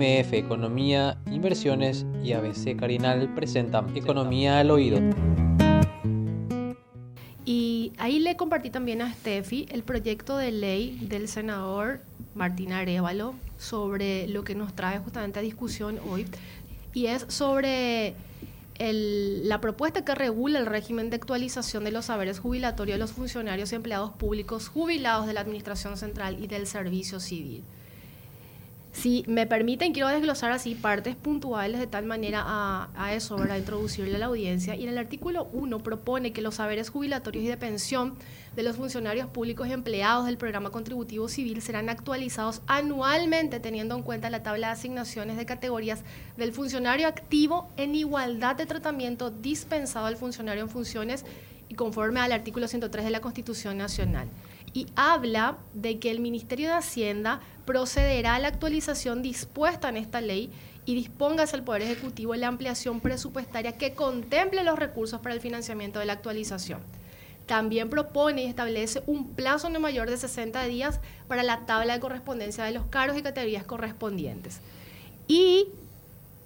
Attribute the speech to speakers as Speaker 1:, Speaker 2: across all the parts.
Speaker 1: MF Economía, Inversiones y ABC Carinal presentan Economía al Oído.
Speaker 2: Y ahí le compartí también a Steffi el proyecto de ley del senador Martín Arevalo sobre lo que nos trae justamente a discusión hoy. Y es sobre la propuesta que regula el régimen de actualización de los saberes jubilatorios de los funcionarios y empleados públicos jubilados de la Administración Central y del Servicio Civil. Si me permiten, quiero desglosar así partes puntuales de tal manera a, eso, para introducirle a la audiencia. Y en el artículo 1 propone que los saberes jubilatorios y de pensión de los funcionarios públicos y empleados del programa contributivo civil serán actualizados anualmente teniendo en cuenta la tabla de asignaciones de categorías del funcionario activo en igualdad de tratamiento dispensado al funcionario en funciones y conforme al artículo 103 de la Constitución Nacional y habla de que el Ministerio de Hacienda procederá a la actualización dispuesta en esta ley y disponga hacia el Poder Ejecutivo la ampliación presupuestaria que contemple los recursos para el financiamiento de la actualización. También propone y establece un plazo no mayor de 60 días para la tabla de correspondencia de los cargos y categorías correspondientes. Y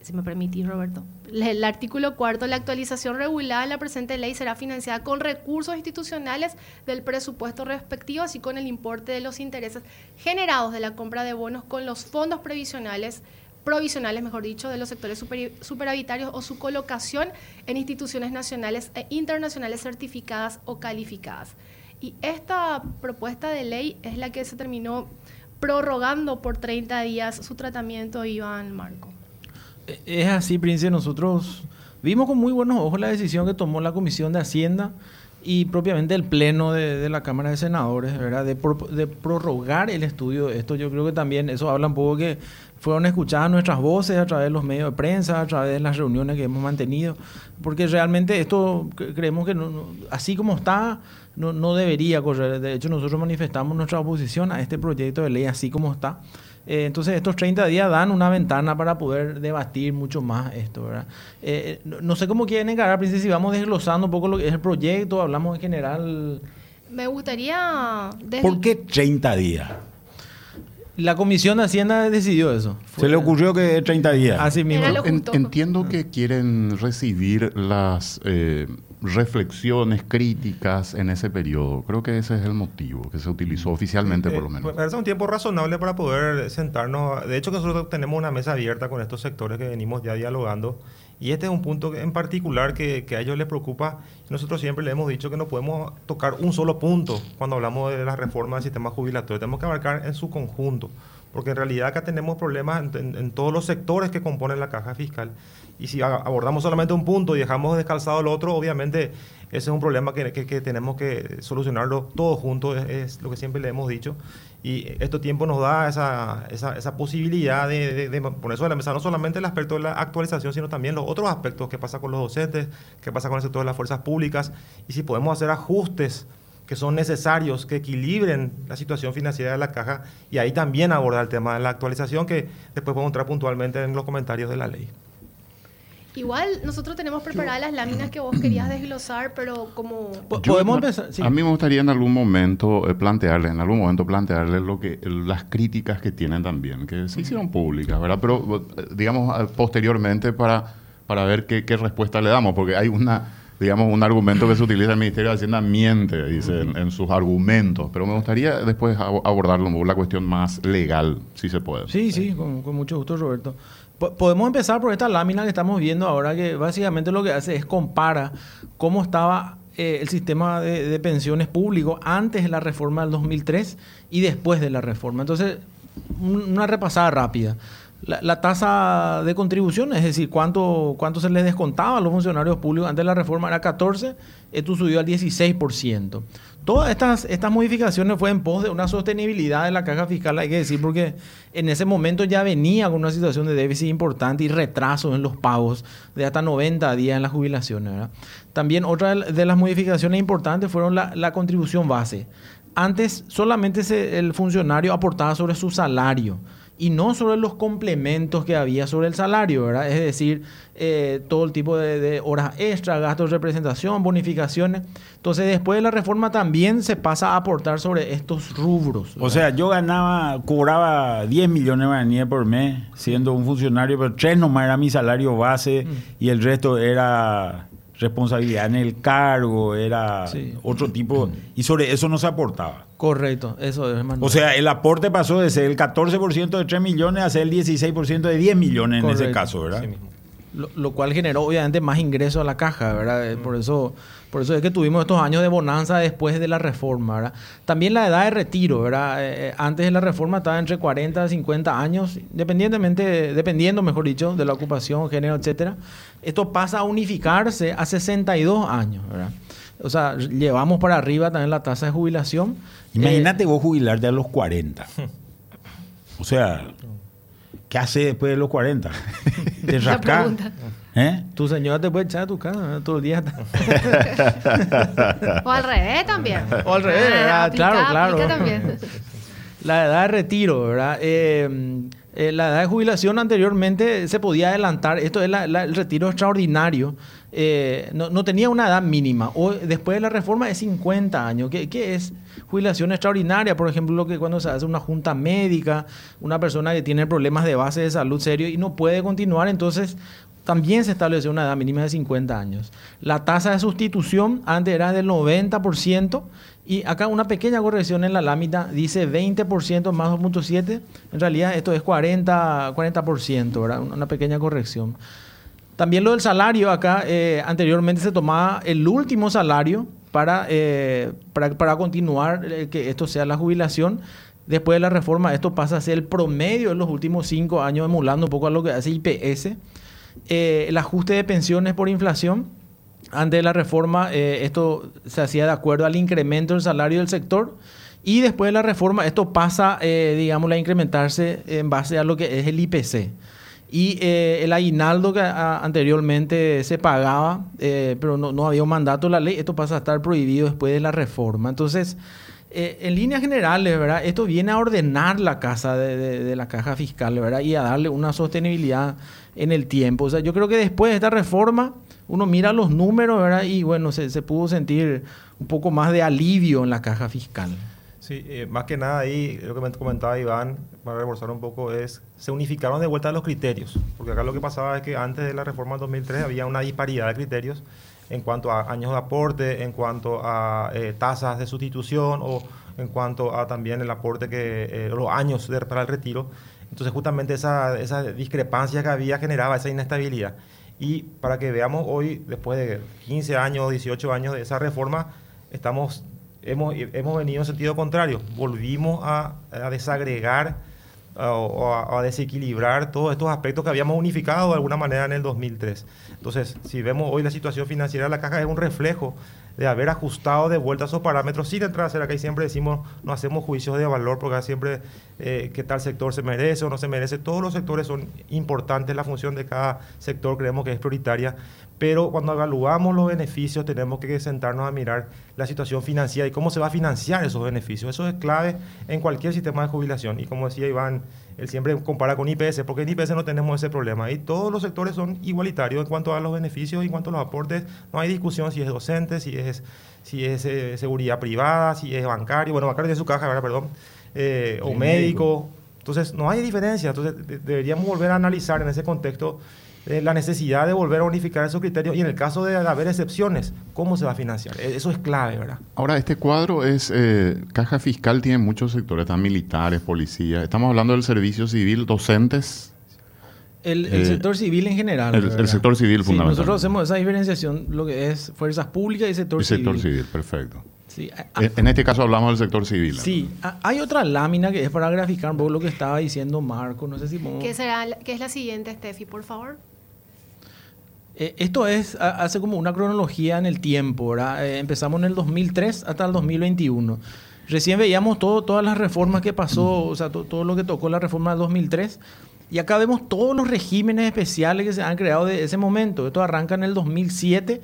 Speaker 2: si me permitís, Roberto. El artículo cuarto, la actualización regulada en la presente ley será financiada con recursos institucionales del presupuesto respectivo, así con el importe de los intereses generados de la compra de bonos con los fondos previsionales provisionales, mejor dicho, de los sectores superavitarios o su colocación en instituciones nacionales e internacionales certificadas o calificadas. Y esta propuesta de ley es la que se terminó prorrogando por 30 días su tratamiento, Iván Marco.
Speaker 3: Es así, Prince. Nosotros vimos con muy buenos ojos la decisión que tomó la Comisión de Hacienda y propiamente el Pleno de, la Cámara de Senadores, ¿verdad? De, de, prorrogar el estudio de esto. Yo creo que también eso habla un poco que fueron escuchadas nuestras voces a través de los medios de prensa, a través de las reuniones que hemos mantenido, porque realmente esto creemos que así como está, no, no debería correr. De hecho, nosotros manifestamos nuestra oposición a este proyecto de ley así como está. Eh, entonces estos 30 días dan una ventana para poder debatir mucho más esto, ¿verdad? Eh, no, sé cómo quieren encarar, Princesa, si vamos desglosando un poco lo que es el proyecto, hablamos en general.
Speaker 2: Me gustaría...
Speaker 4: ¿Por qué 30 días?
Speaker 3: La Comisión de Hacienda decidió eso.
Speaker 4: Se le ocurrió que 30 días.
Speaker 3: Así mismo.
Speaker 5: entiendo que quieren recibir las eh, reflexiones críticas en ese periodo. Creo que ese es el motivo que se utilizó oficialmente, por lo menos.
Speaker 6: Me parece un tiempo razonable para poder sentarnos. De hecho, nosotros tenemos una mesa abierta con estos sectores que venimos ya dialogando. Y este es un punto en particular que, que, a ellos les preocupa. Nosotros siempre le hemos dicho que no podemos tocar un solo punto cuando hablamos de la reforma del sistema jubilatorio. Tenemos que abarcar en su conjunto porque en realidad acá tenemos problemas en, todos los sectores que componen la caja fiscal. Y si abordamos solamente un punto y dejamos descalzado el otro, obviamente ese es un problema que, tenemos que solucionarlo todos juntos, es, lo que siempre le hemos dicho. Y este tiempo nos da esa, esa, posibilidad de, de, poner sobre la mesa no solamente el aspecto de la actualización, sino también los otros aspectos, qué pasa con los docentes, qué pasa con el sector de las fuerzas públicas, y si podemos hacer ajustes que son necesarios, que equilibren la situación financiera de la caja y ahí también abordar el tema de la actualización que después podemos entrar puntualmente en los comentarios de la ley.
Speaker 2: Igual nosotros tenemos preparadas las láminas que vos querías desglosar, pero como...
Speaker 5: ¿Podemos empezar? A mí me gustaría en algún momento eh, plantearle, en algún momento plantearle lo que, las críticas que tienen también, que se hicieron públicas, ¿verdad? Pero eh, digamos posteriormente para, para ver qué, qué respuesta le damos, porque hay una digamos, un argumento que se utiliza en el Ministerio de Hacienda miente, dice, en, sus argumentos. Pero me gustaría después abordarlo, la cuestión más legal, si se puede.
Speaker 3: Sí, sí, con, mucho gusto, Roberto. Podemos empezar por esta lámina que estamos viendo ahora, que básicamente lo que hace es compara cómo estaba eh, el sistema de, pensiones público antes de la reforma del 2003 y después de la reforma. Entonces, una repasada rápida la, tasa de contribución, es decir, cuánto, cuánto se les descontaba a los funcionarios públicos antes de la reforma era 14, esto subió al 16%. Todas estas, estas modificaciones fue en pos de una sostenibilidad de la caja fiscal, hay que decir, porque en ese momento ya venía con una situación de déficit importante y retraso en los pagos de hasta 90 días en las jubilaciones. También otra de las modificaciones importantes fueron la, la contribución base. Antes solamente el funcionario aportaba sobre su salario y no sobre los complementos que había sobre el salario, ¿verdad? Es decir, eh, todo el tipo de, de horas extra, gastos de representación, bonificaciones. Entonces, después de la reforma también se pasa a aportar sobre estos rubros.
Speaker 4: O sea, yo ganaba, cobraba 10 millones de guaraníes por mes siendo un funcionario, pero tres nomás era mi salario base y el resto era responsabilidad en el cargo, era
Speaker 3: Sí.
Speaker 4: otro tipo, y sobre eso no se aportaba.
Speaker 3: Correcto, eso es Manuel.
Speaker 4: O sea, el aporte pasó de ser el 14% de 3 millones a ser el 16% de 10 millones en ese caso, ¿verdad?
Speaker 6: Así mismo.
Speaker 3: lo, lo cual generó obviamente más ingresos a la caja, ¿verdad? Eh, Por eso, por eso es que tuvimos estos años de bonanza después de la reforma, ¿verdad? También la edad de retiro, ¿verdad? Eh, eh, antes de la reforma estaba entre 40 y 50 años, independientemente, dependiendo, mejor dicho, de la ocupación, género, etcétera. Esto pasa a unificarse a 62 años, ¿verdad? O sea, llevamos para arriba también la tasa de jubilación.
Speaker 4: Imagínate vos jubilarte a los 40. O sea, ¿qué hace después de los 40? Te
Speaker 2: pregunta.
Speaker 4: ¿Eh?
Speaker 3: Tu señora te puede echar a tu casa todo el día.
Speaker 2: O al revés también.
Speaker 3: O al revés,
Speaker 2: Ah,
Speaker 3: ¿verdad? Claro,
Speaker 2: aplica-
Speaker 3: claro.
Speaker 2: también.
Speaker 3: La edad de retiro, ¿verdad? Eh, eh, la edad de jubilación anteriormente se podía adelantar. Esto es la- la- el retiro extraordinario. Eh, no, no tenía una edad mínima. Hoy, después de la reforma es 50 años. ¿Qué, qué es jubilación extraordinaria? Por ejemplo, lo que cuando se hace una junta médica, una persona que tiene problemas de base de salud serio y no puede continuar, entonces también se estableció una edad mínima de 50 años. La tasa de sustitución antes era del 90% y acá una pequeña corrección en la lámina dice 20% más 2.7. En realidad esto es 40, 40%, ¿verdad? Una pequeña corrección. También lo del salario acá, eh, anteriormente se tomaba el último salario para, eh, para continuar eh, que esto sea la jubilación. Después de la reforma, esto pasa a ser el promedio de los últimos cinco años, emulando un poco a lo que hace IPS. Eh, el ajuste de pensiones por inflación. Antes de la reforma, eh, esto se hacía de acuerdo al incremento del salario del sector. Y después de la reforma, esto pasa, eh, digamos, a incrementarse en base a lo que es el IPC. Y eh, el aguinaldo que anteriormente se pagaba, pero no, no había un mandato de la ley, esto pasa a estar prohibido después de la reforma. Entonces, en líneas generales, ¿verdad? Esto viene a ordenar la casa de, de- de la caja fiscal, ¿verdad? Y a darle una sostenibilidad en el tiempo. O sea, yo creo que después de esta reforma, uno mira los números, ¿verdad? Y bueno, se, pudo sentir un poco más de alivio en la caja fiscal.
Speaker 6: Sí, eh, más que nada ahí, lo que me comentaba Iván, para reforzar un poco, es se unificaron de vuelta los criterios. Porque acá lo que pasaba es que antes de la reforma del 2003 había una disparidad de criterios en cuanto a años de aporte, en cuanto a eh, tasas de sustitución o en cuanto a también el aporte que, eh, los años para el retiro. Entonces justamente esa, esa discrepancia que había generaba esa inestabilidad. Y para que veamos hoy, después de 15 años, 18 años de esa reforma, estamos hemos, hemos venido en sentido contrario. Volvimos a, desagregar o a, a desequilibrar todos estos aspectos que habíamos unificado de alguna manera en el 2003. Entonces, si vemos hoy la situación financiera de la caja es un reflejo de haber ajustado de vuelta esos parámetros sin entrar a hacer acá y siempre decimos no hacemos juicios de valor porque siempre eh, qué tal sector se merece o no se merece todos los sectores son importantes la función de cada sector creemos que es prioritaria pero cuando evaluamos los beneficios tenemos que sentarnos a mirar la situación financiera y cómo se va a financiar esos beneficios. Eso es clave en cualquier sistema de jubilación. Y como decía Iván, él siempre compara con IPS, porque en IPS no tenemos ese problema. Y todos los sectores son igualitarios en cuanto a los beneficios y en cuanto a los aportes. No hay discusión si es docente, si es, si es eh, seguridad privada, si es bancario. Bueno, bancario de su caja, ¿verdad? perdón. eh, o médico. Entonces, no hay diferencia. Entonces, de- deberíamos volver a analizar en ese contexto eh, la necesidad de volver a unificar esos criterios y en el caso de haber excepciones, ¿cómo se va a financiar? Eh, Eso es clave, ¿verdad?
Speaker 5: Ahora, este cuadro es, eh, caja fiscal tiene muchos sectores, están militares, policías, estamos hablando del servicio civil, docentes,
Speaker 3: El, el
Speaker 5: Eh,
Speaker 3: sector civil en general.
Speaker 5: el- el sector civil
Speaker 3: Sí,
Speaker 5: fundamentalmente.
Speaker 3: Nosotros hacemos esa diferenciación, lo que es fuerzas públicas y sector
Speaker 5: y sector
Speaker 3: civil.
Speaker 5: civil, perfecto.
Speaker 3: Sí, a-
Speaker 5: En, en este caso hablamos del sector civil.
Speaker 3: Sí, a- hay otra lámina que es para graficar un poco lo que estaba diciendo Marco. No sé si podemos-
Speaker 2: ¿Qué, será, ¿Qué es la siguiente, Steffi, por favor?
Speaker 3: Eh, esto es, ha- hace como una cronología en el tiempo, ¿verdad? Eh, empezamos en el 2003 hasta el 2021. Recién veíamos todo, todas las reformas que pasó, o sea, to- todo lo que tocó la reforma del 2003. Y acá vemos todos los regímenes especiales que se han creado de ese momento. Esto arranca en el 2007,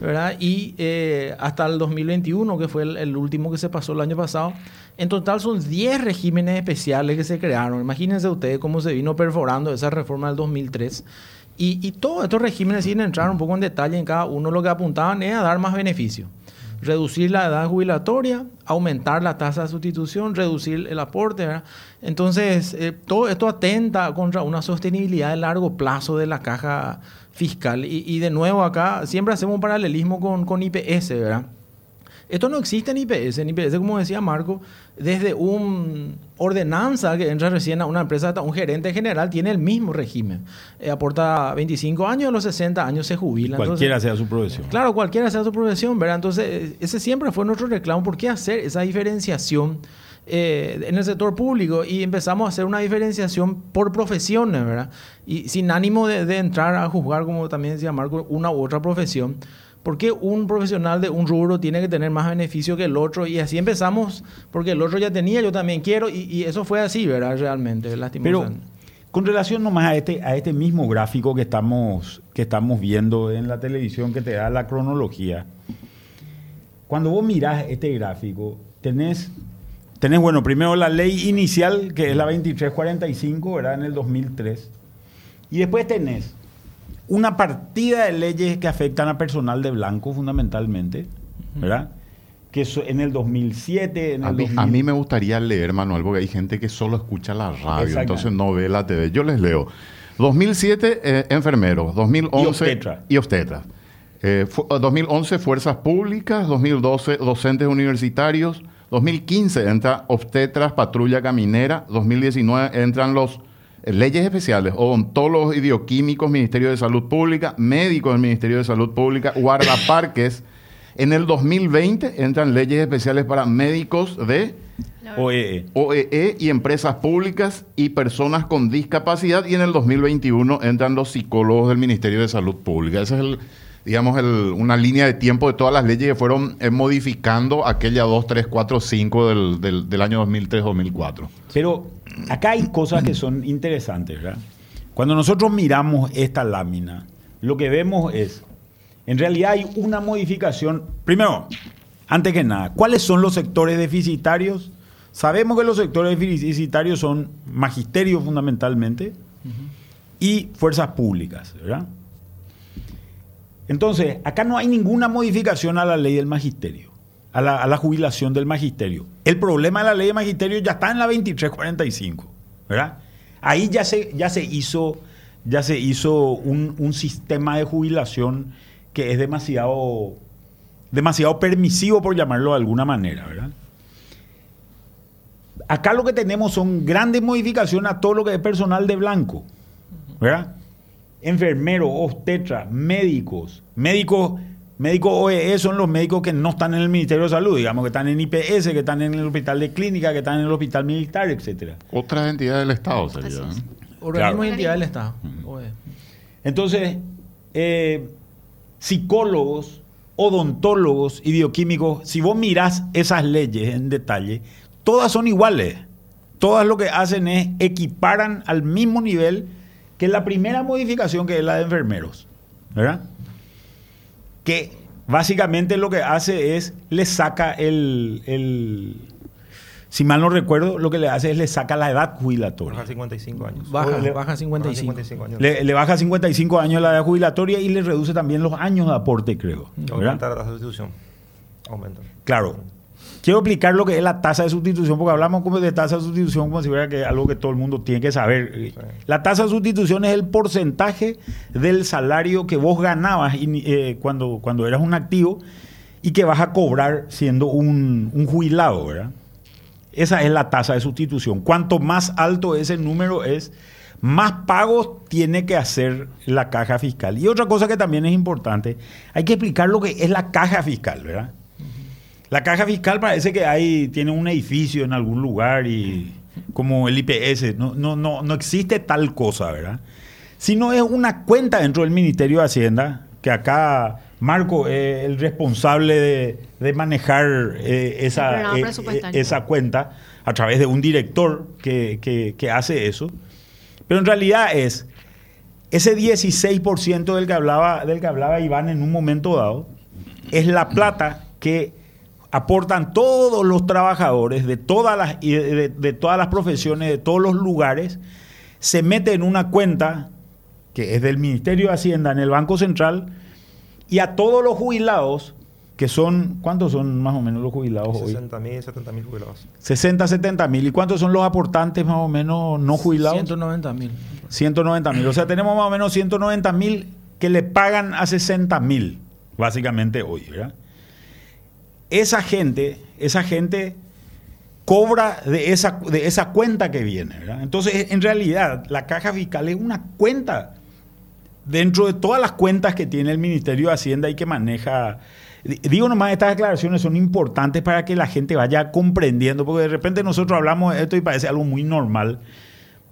Speaker 3: ¿verdad? Y eh, hasta el 2021, que fue el, último que se pasó el año pasado, en total son 10 regímenes especiales que se crearon. Imagínense ustedes cómo se vino perforando esa reforma del 2003. Y, y todos estos regímenes, sin entrar un poco en detalle en cada uno, lo que apuntaban es a dar más beneficio. Reducir la edad jubilatoria, aumentar la tasa de sustitución, reducir el aporte. ¿verdad? Entonces, eh, todo esto atenta contra una sostenibilidad de largo plazo de la caja fiscal. Y, y de nuevo acá siempre hacemos un paralelismo con, con IPS, ¿verdad? Esto no existe en IPS. En IPS, como decía Marco, desde un ordenanza que entra recién a una empresa, un gerente general tiene el mismo régimen. Eh, aporta 25 años, a los 60 años se jubila.
Speaker 4: Cualquiera Entonces, sea su profesión.
Speaker 3: Claro, cualquiera sea su profesión, ¿verdad? Entonces, ese siempre fue nuestro reclamo. ¿Por qué hacer esa diferenciación? Eh, en el sector público y empezamos a hacer una diferenciación por profesiones, ¿verdad? Y sin ánimo de, de entrar a juzgar, como también decía Marco, una u otra profesión. ¿Por qué un profesional de un rubro tiene que tener más beneficio que el otro? Y así empezamos, porque el otro ya tenía, yo también quiero, y, y eso fue así, ¿verdad? Realmente, lastimosamente.
Speaker 4: Pero con relación nomás a este, a este mismo gráfico que estamos, que estamos viendo en la televisión que te da la cronología, cuando vos mirás este gráfico, tenés, tenés, bueno, primero la ley inicial, que es la 2345, ¿verdad? En el 2003. Y después tenés una partida de leyes que afectan a personal de blanco fundamentalmente, ¿verdad? Que en el 2007, en el
Speaker 5: a, mí,
Speaker 4: 2000...
Speaker 5: a mí me gustaría leer, Manuel, porque hay gente que solo escucha la radio, entonces no ve la TV. Yo les leo. 2007, eh, enfermeros. 2011,
Speaker 4: Y obstetra.
Speaker 5: Y obstetra. Eh, fu- 2011, fuerzas públicas. 2012, docentes universitarios. 2015 entra obstetras, patrulla caminera. 2019 entran los leyes especiales, odontólogos y bioquímicos, Ministerio de Salud Pública, médicos del Ministerio de Salud Pública, guardaparques. En el 2020 entran leyes especiales para médicos de
Speaker 4: OEE.
Speaker 5: OEE y empresas públicas y personas con discapacidad. Y en el 2021 entran los psicólogos del Ministerio de Salud Pública. Esa es el, digamos, el- una línea de tiempo de todas las leyes que fueron eh, modificando aquella 2, 3, 4, 5 del, del, del año 2003-2004.
Speaker 4: Pero acá hay cosas que son interesantes, ¿verdad? Cuando nosotros miramos esta lámina, lo que vemos es, en realidad hay una modificación. Primero, antes que nada, ¿cuáles son los sectores deficitarios? Sabemos que los sectores deficitarios son magisterio fundamentalmente y fuerzas públicas, ¿verdad? Entonces, acá no hay ninguna modificación a la ley del magisterio, a la, jubilación del magisterio. El problema de la ley del magisterio ya está en la 2345, ¿verdad? Ahí ya se, ya se hizo, ya se hizo un, un sistema de jubilación que es demasiado, demasiado permisivo, por llamarlo de alguna manera, ¿verdad? Acá lo que tenemos son grandes modificaciones a todo lo que es personal de blanco, ¿verdad? Enfermeros, obstetras, médicos, médicos, médicos OEE son los médicos que no están en el Ministerio de Salud, digamos que están en IPS, que están en el hospital de clínica, que están en el hospital militar, etcétera.
Speaker 5: Otra entidad del Estado sería.
Speaker 2: Es.
Speaker 5: ¿eh?
Speaker 3: Organismo
Speaker 4: Claro.
Speaker 3: y entidad del Estado. OE.
Speaker 4: Entonces, eh, psicólogos, odontólogos y bioquímicos, si vos mirás esas leyes en detalle, todas son iguales. Todas lo que hacen es equiparan al mismo nivel que la primera modificación que es la de enfermeros. ¿Verdad? Que básicamente lo que hace es le saca el, el- si mal no recuerdo, lo que le hace es le saca la edad jubilatoria.
Speaker 6: Baja 55 años.
Speaker 3: Baja,
Speaker 4: le-
Speaker 3: baja 55.
Speaker 6: 55 años.
Speaker 4: Le, le baja 55 años la edad jubilatoria y le reduce también los años de aporte, creo. ¿verdad?
Speaker 6: Aumenta la sustitución. Aumenta.
Speaker 4: Claro. Quiero explicar lo que es la tasa de sustitución, porque hablamos como de tasa de sustitución como si fuera que algo que todo el mundo tiene que saber. La tasa de sustitución es el porcentaje del salario que vos ganabas eh, cuando, cuando eras un activo y que vas a cobrar siendo un, un jubilado, ¿verdad? Esa es la tasa de sustitución. Cuanto más alto ese número es, más pagos tiene que hacer la caja fiscal. Y otra cosa que también es importante, hay que explicar lo que es la caja fiscal, ¿verdad? La caja fiscal parece que hay, tiene un edificio en algún lugar y como el IPS, no, no, no, no existe tal cosa, ¿verdad? Sino es una cuenta dentro del Ministerio de Hacienda, que acá Marco es el responsable de, de manejar eh, esa, eh, esa cuenta a través de un director que, que- que hace eso. Pero en realidad es ese 16% del que hablaba, del que hablaba Iván en un momento dado, es la plata que aportan todos los trabajadores de todas las, de, de todas las profesiones, de todos los lugares, se mete en una cuenta que es del Ministerio de Hacienda en el Banco Central y a todos los jubilados que son, ¿cuántos son más o menos los jubilados
Speaker 6: 60 mil, 70 mil jubilados.
Speaker 4: 60, 70 mil. ¿Y cuántos son los aportantes más o menos no jubilados?
Speaker 3: 190 mil.
Speaker 4: 190 mil. O sea, tenemos más o menos 190 mil que le pagan a 60 mil, básicamente hoy, ¿verdad? Esa gente, esa gente cobra de esa, de esa cuenta que viene. Entonces, en realidad, la caja fiscal es una cuenta dentro de todas las cuentas que tiene el Ministerio de Hacienda y que maneja Digo nomás, estas declaraciones son importantes para que la gente vaya comprendiendo, porque de repente nosotros hablamos de esto y parece algo muy normal,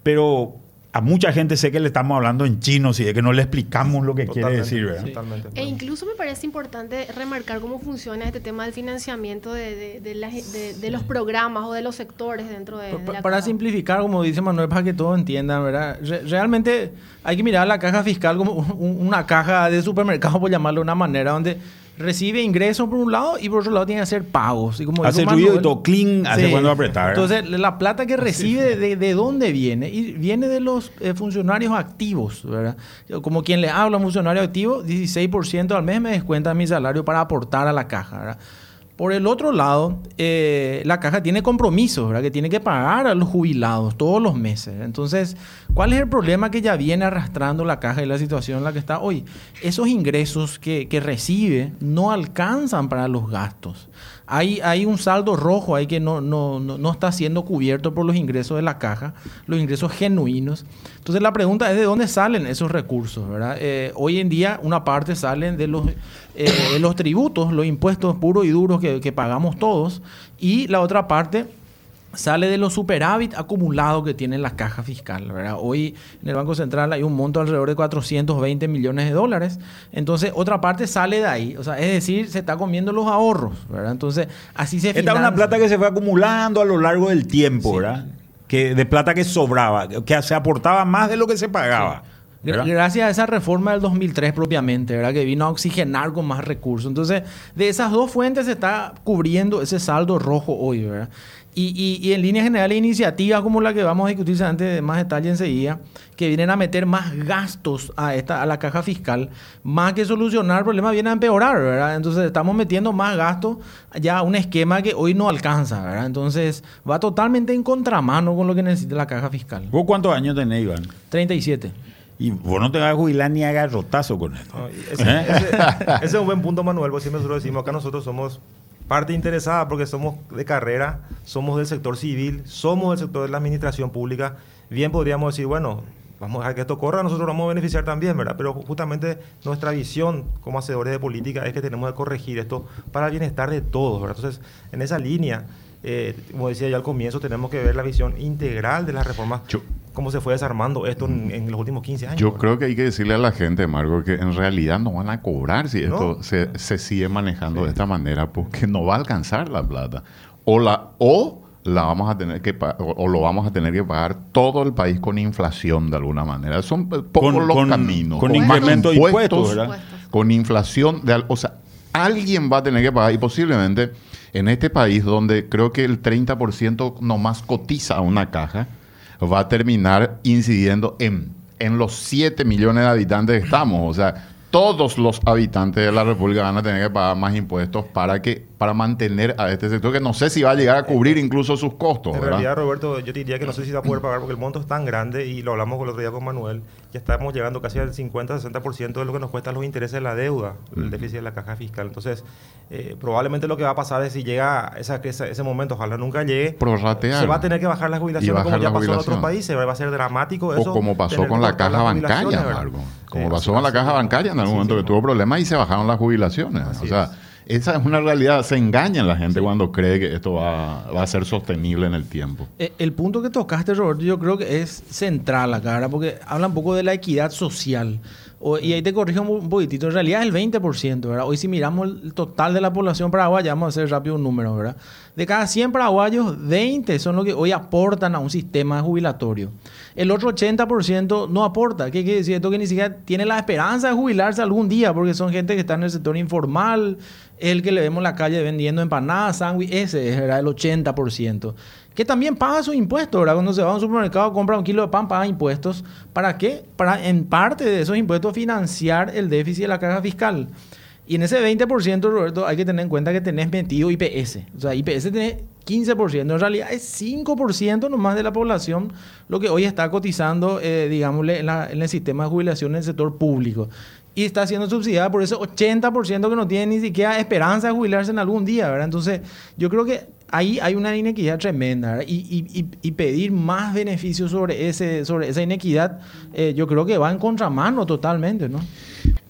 Speaker 4: pero a mucha gente sé que le estamos hablando en chino, y de que no le explicamos lo que quiere decir. ¿verdad?
Speaker 2: Totalmente. E incluso me parece importante remarcar cómo funciona este tema del financiamiento de, de, los programas o de los sectores dentro de,
Speaker 3: la Para simplificar, como dice Manuel, para que todos entiendan, ¿verdad? realmente hay que mirar la caja fiscal como una caja de supermercado, por llamarlo de una manera, donde recibe ingresos por un lado y por otro lado tiene que hacer pagos. Y como
Speaker 4: hace ruido y todo clean, hace cuando apretar.
Speaker 3: Entonces, la plata que recibe, de, de, dónde viene? Y viene de los eh, funcionarios activos, ¿verdad? Como quien le habla a un funcionario activo, 16% al mes me descuenta mi salario para aportar a la caja, ¿verdad? Por el otro lado, eh, la caja tiene compromisos, ¿verdad? Que tiene que pagar a los jubilados todos los meses. Entonces, ¿cuál es el problema que ya viene arrastrando la caja y la situación en la que está hoy? Esos ingresos que, que recibe no alcanzan para los gastos hay, hay un saldo rojo ahí que no, no, no, está siendo cubierto por los ingresos de la caja, los ingresos genuinos. Entonces la pregunta es de dónde salen esos recursos, ¿verdad? Eh, hoy en día una parte salen de los, eh, de los tributos, los impuestos puros y duros que, que pagamos todos, y la otra parte sale de los superávit acumulados que tiene la caja fiscal. ¿verdad? Hoy en el Banco Central hay un monto alrededor de 420 millones de dólares. Entonces, otra parte sale de ahí. O sea, es decir, se está comiendo los ahorros. ¿verdad? Entonces, así se
Speaker 4: Esta es una plata que se fue acumulando a lo largo del tiempo, ¿verdad? Que, de plata que sobraba, que se aportaba más de lo que se pagaba.
Speaker 3: Gracias a esa reforma del 2003 propiamente, ¿verdad? Que vino a oxigenar con más recursos. Entonces, de esas dos fuentes se está cubriendo ese saldo rojo hoy, ¿verdad? Y, y, en líneas generales, iniciativas como la que vamos a discutir antes de más detalle enseguida, que vienen a meter más gastos a, esta, a la caja fiscal, más que solucionar el problema, vienen a empeorar, ¿verdad? Entonces estamos metiendo más gastos ya a un esquema que hoy no alcanza, ¿verdad? Entonces va totalmente en contramano con lo que necesita la caja fiscal.
Speaker 4: ¿Vos cuántos años tenés, Iván?
Speaker 3: 37.
Speaker 4: Y vos no te vas a jubilar ni a rotazo con esto.
Speaker 6: ese, ese, es un buen punto, Manuel. Pues siempre nosotros decimos acá nosotros somos parte interesada porque somos de carrera, somos del sector civil, somos del sector de la administración pública. Bien podríamos decir, bueno, vamos a dejar que esto corra, nosotros vamos a beneficiar también, ¿verdad? Pero justamente nuestra visión como hacedores de política es que tenemos que corregir esto para el bienestar de todos, ¿verdad? Entonces, en esa línea, eh, como decía ya al comienzo, tenemos que ver la visión integral de las reformas cómo se fue desarmando esto en, los últimos 15 años.
Speaker 5: Yo creo que hay que decirle a la gente, Marco, que en realidad no van a cobrar si esto se, se, sigue manejando de esta manera, porque no va a alcanzar la plata. O la, o la vamos a tener que o, lo vamos a tener que pagar todo el país con inflación de alguna manera. Son pocos los caminos.
Speaker 4: Con, incremento de impuestos,
Speaker 5: con inflación. De, o sea, alguien va a tener que pagar y posiblemente en este país donde creo que el 30% nomás cotiza a una caja, va a terminar incidiendo en, en los 7 millones de habitantes que estamos. O sea, todos los habitantes de la República van a tener que pagar más impuestos para que para mantener a este sector que no sé si va a llegar a cubrir incluso sus costos.
Speaker 6: En realidad, Roberto, yo te diría que no sé si va a poder pagar porque el monto es tan grande y lo hablamos el otro día con Manuel, ya estamos llegando casi al 50-60% de lo que nos cuestan los intereses de la deuda, el déficit de la caja fiscal. Entonces, eh, probablemente lo que va a pasar es si llega esa, ese momento, ojalá nunca llegue, se va a tener que bajar la jubilación como ya pasó en otros países, va a ser dramático eso.
Speaker 5: O como pasó con la caja bancaria, Como pasó con la caja bancaria en algún momento que tuvo problemas y se bajaron las jubilaciones. o sea, esa es una realidad. Se engaña la gente cuando cree que esto va, a ser sostenible en el tiempo.
Speaker 3: Eh, el punto que tocaste, Roberto, yo creo que es central acá, porque habla un poco de la equidad social. y ahí te corrijo un poquitito. En realidad es el 20%, ¿verdad? Hoy si miramos el total de la población paraguaya, vamos a hacer rápido un número, ¿verdad? De cada 100 paraguayos, 20 son los que hoy aportan a un sistema jubilatorio. El otro 80% no aporta. ¿Qué quiere decir esto? Que ni siquiera tiene la esperanza de jubilarse algún día, porque son gente que está en el sector informal, el que le vemos en la calle vendiendo empanadas, sándwich, ese es ¿verdad? el 80%. Que también paga sus impuestos, ¿verdad? Cuando se va a un supermercado, compra un kilo de pan, paga impuestos. ¿Para qué? Para en parte de esos impuestos financiar el déficit de la caja fiscal. Y en ese 20%, Roberto, hay que tener en cuenta que tenés metido IPS. O sea, IPS tenés 15%. En realidad es 5% nomás de la población lo que hoy está cotizando, eh, digámosle, en, en, el sistema de jubilación en el sector público. Y está siendo subsidiada por ese 80% que no tiene ni siquiera esperanza de jubilarse en algún día, ¿verdad? Entonces, yo creo que ahí hay una inequidad tremenda, ¿verdad? Y, y, y, pedir más beneficios sobre, ese, sobre esa inequidad, eh, yo creo que va en contramano totalmente, ¿no?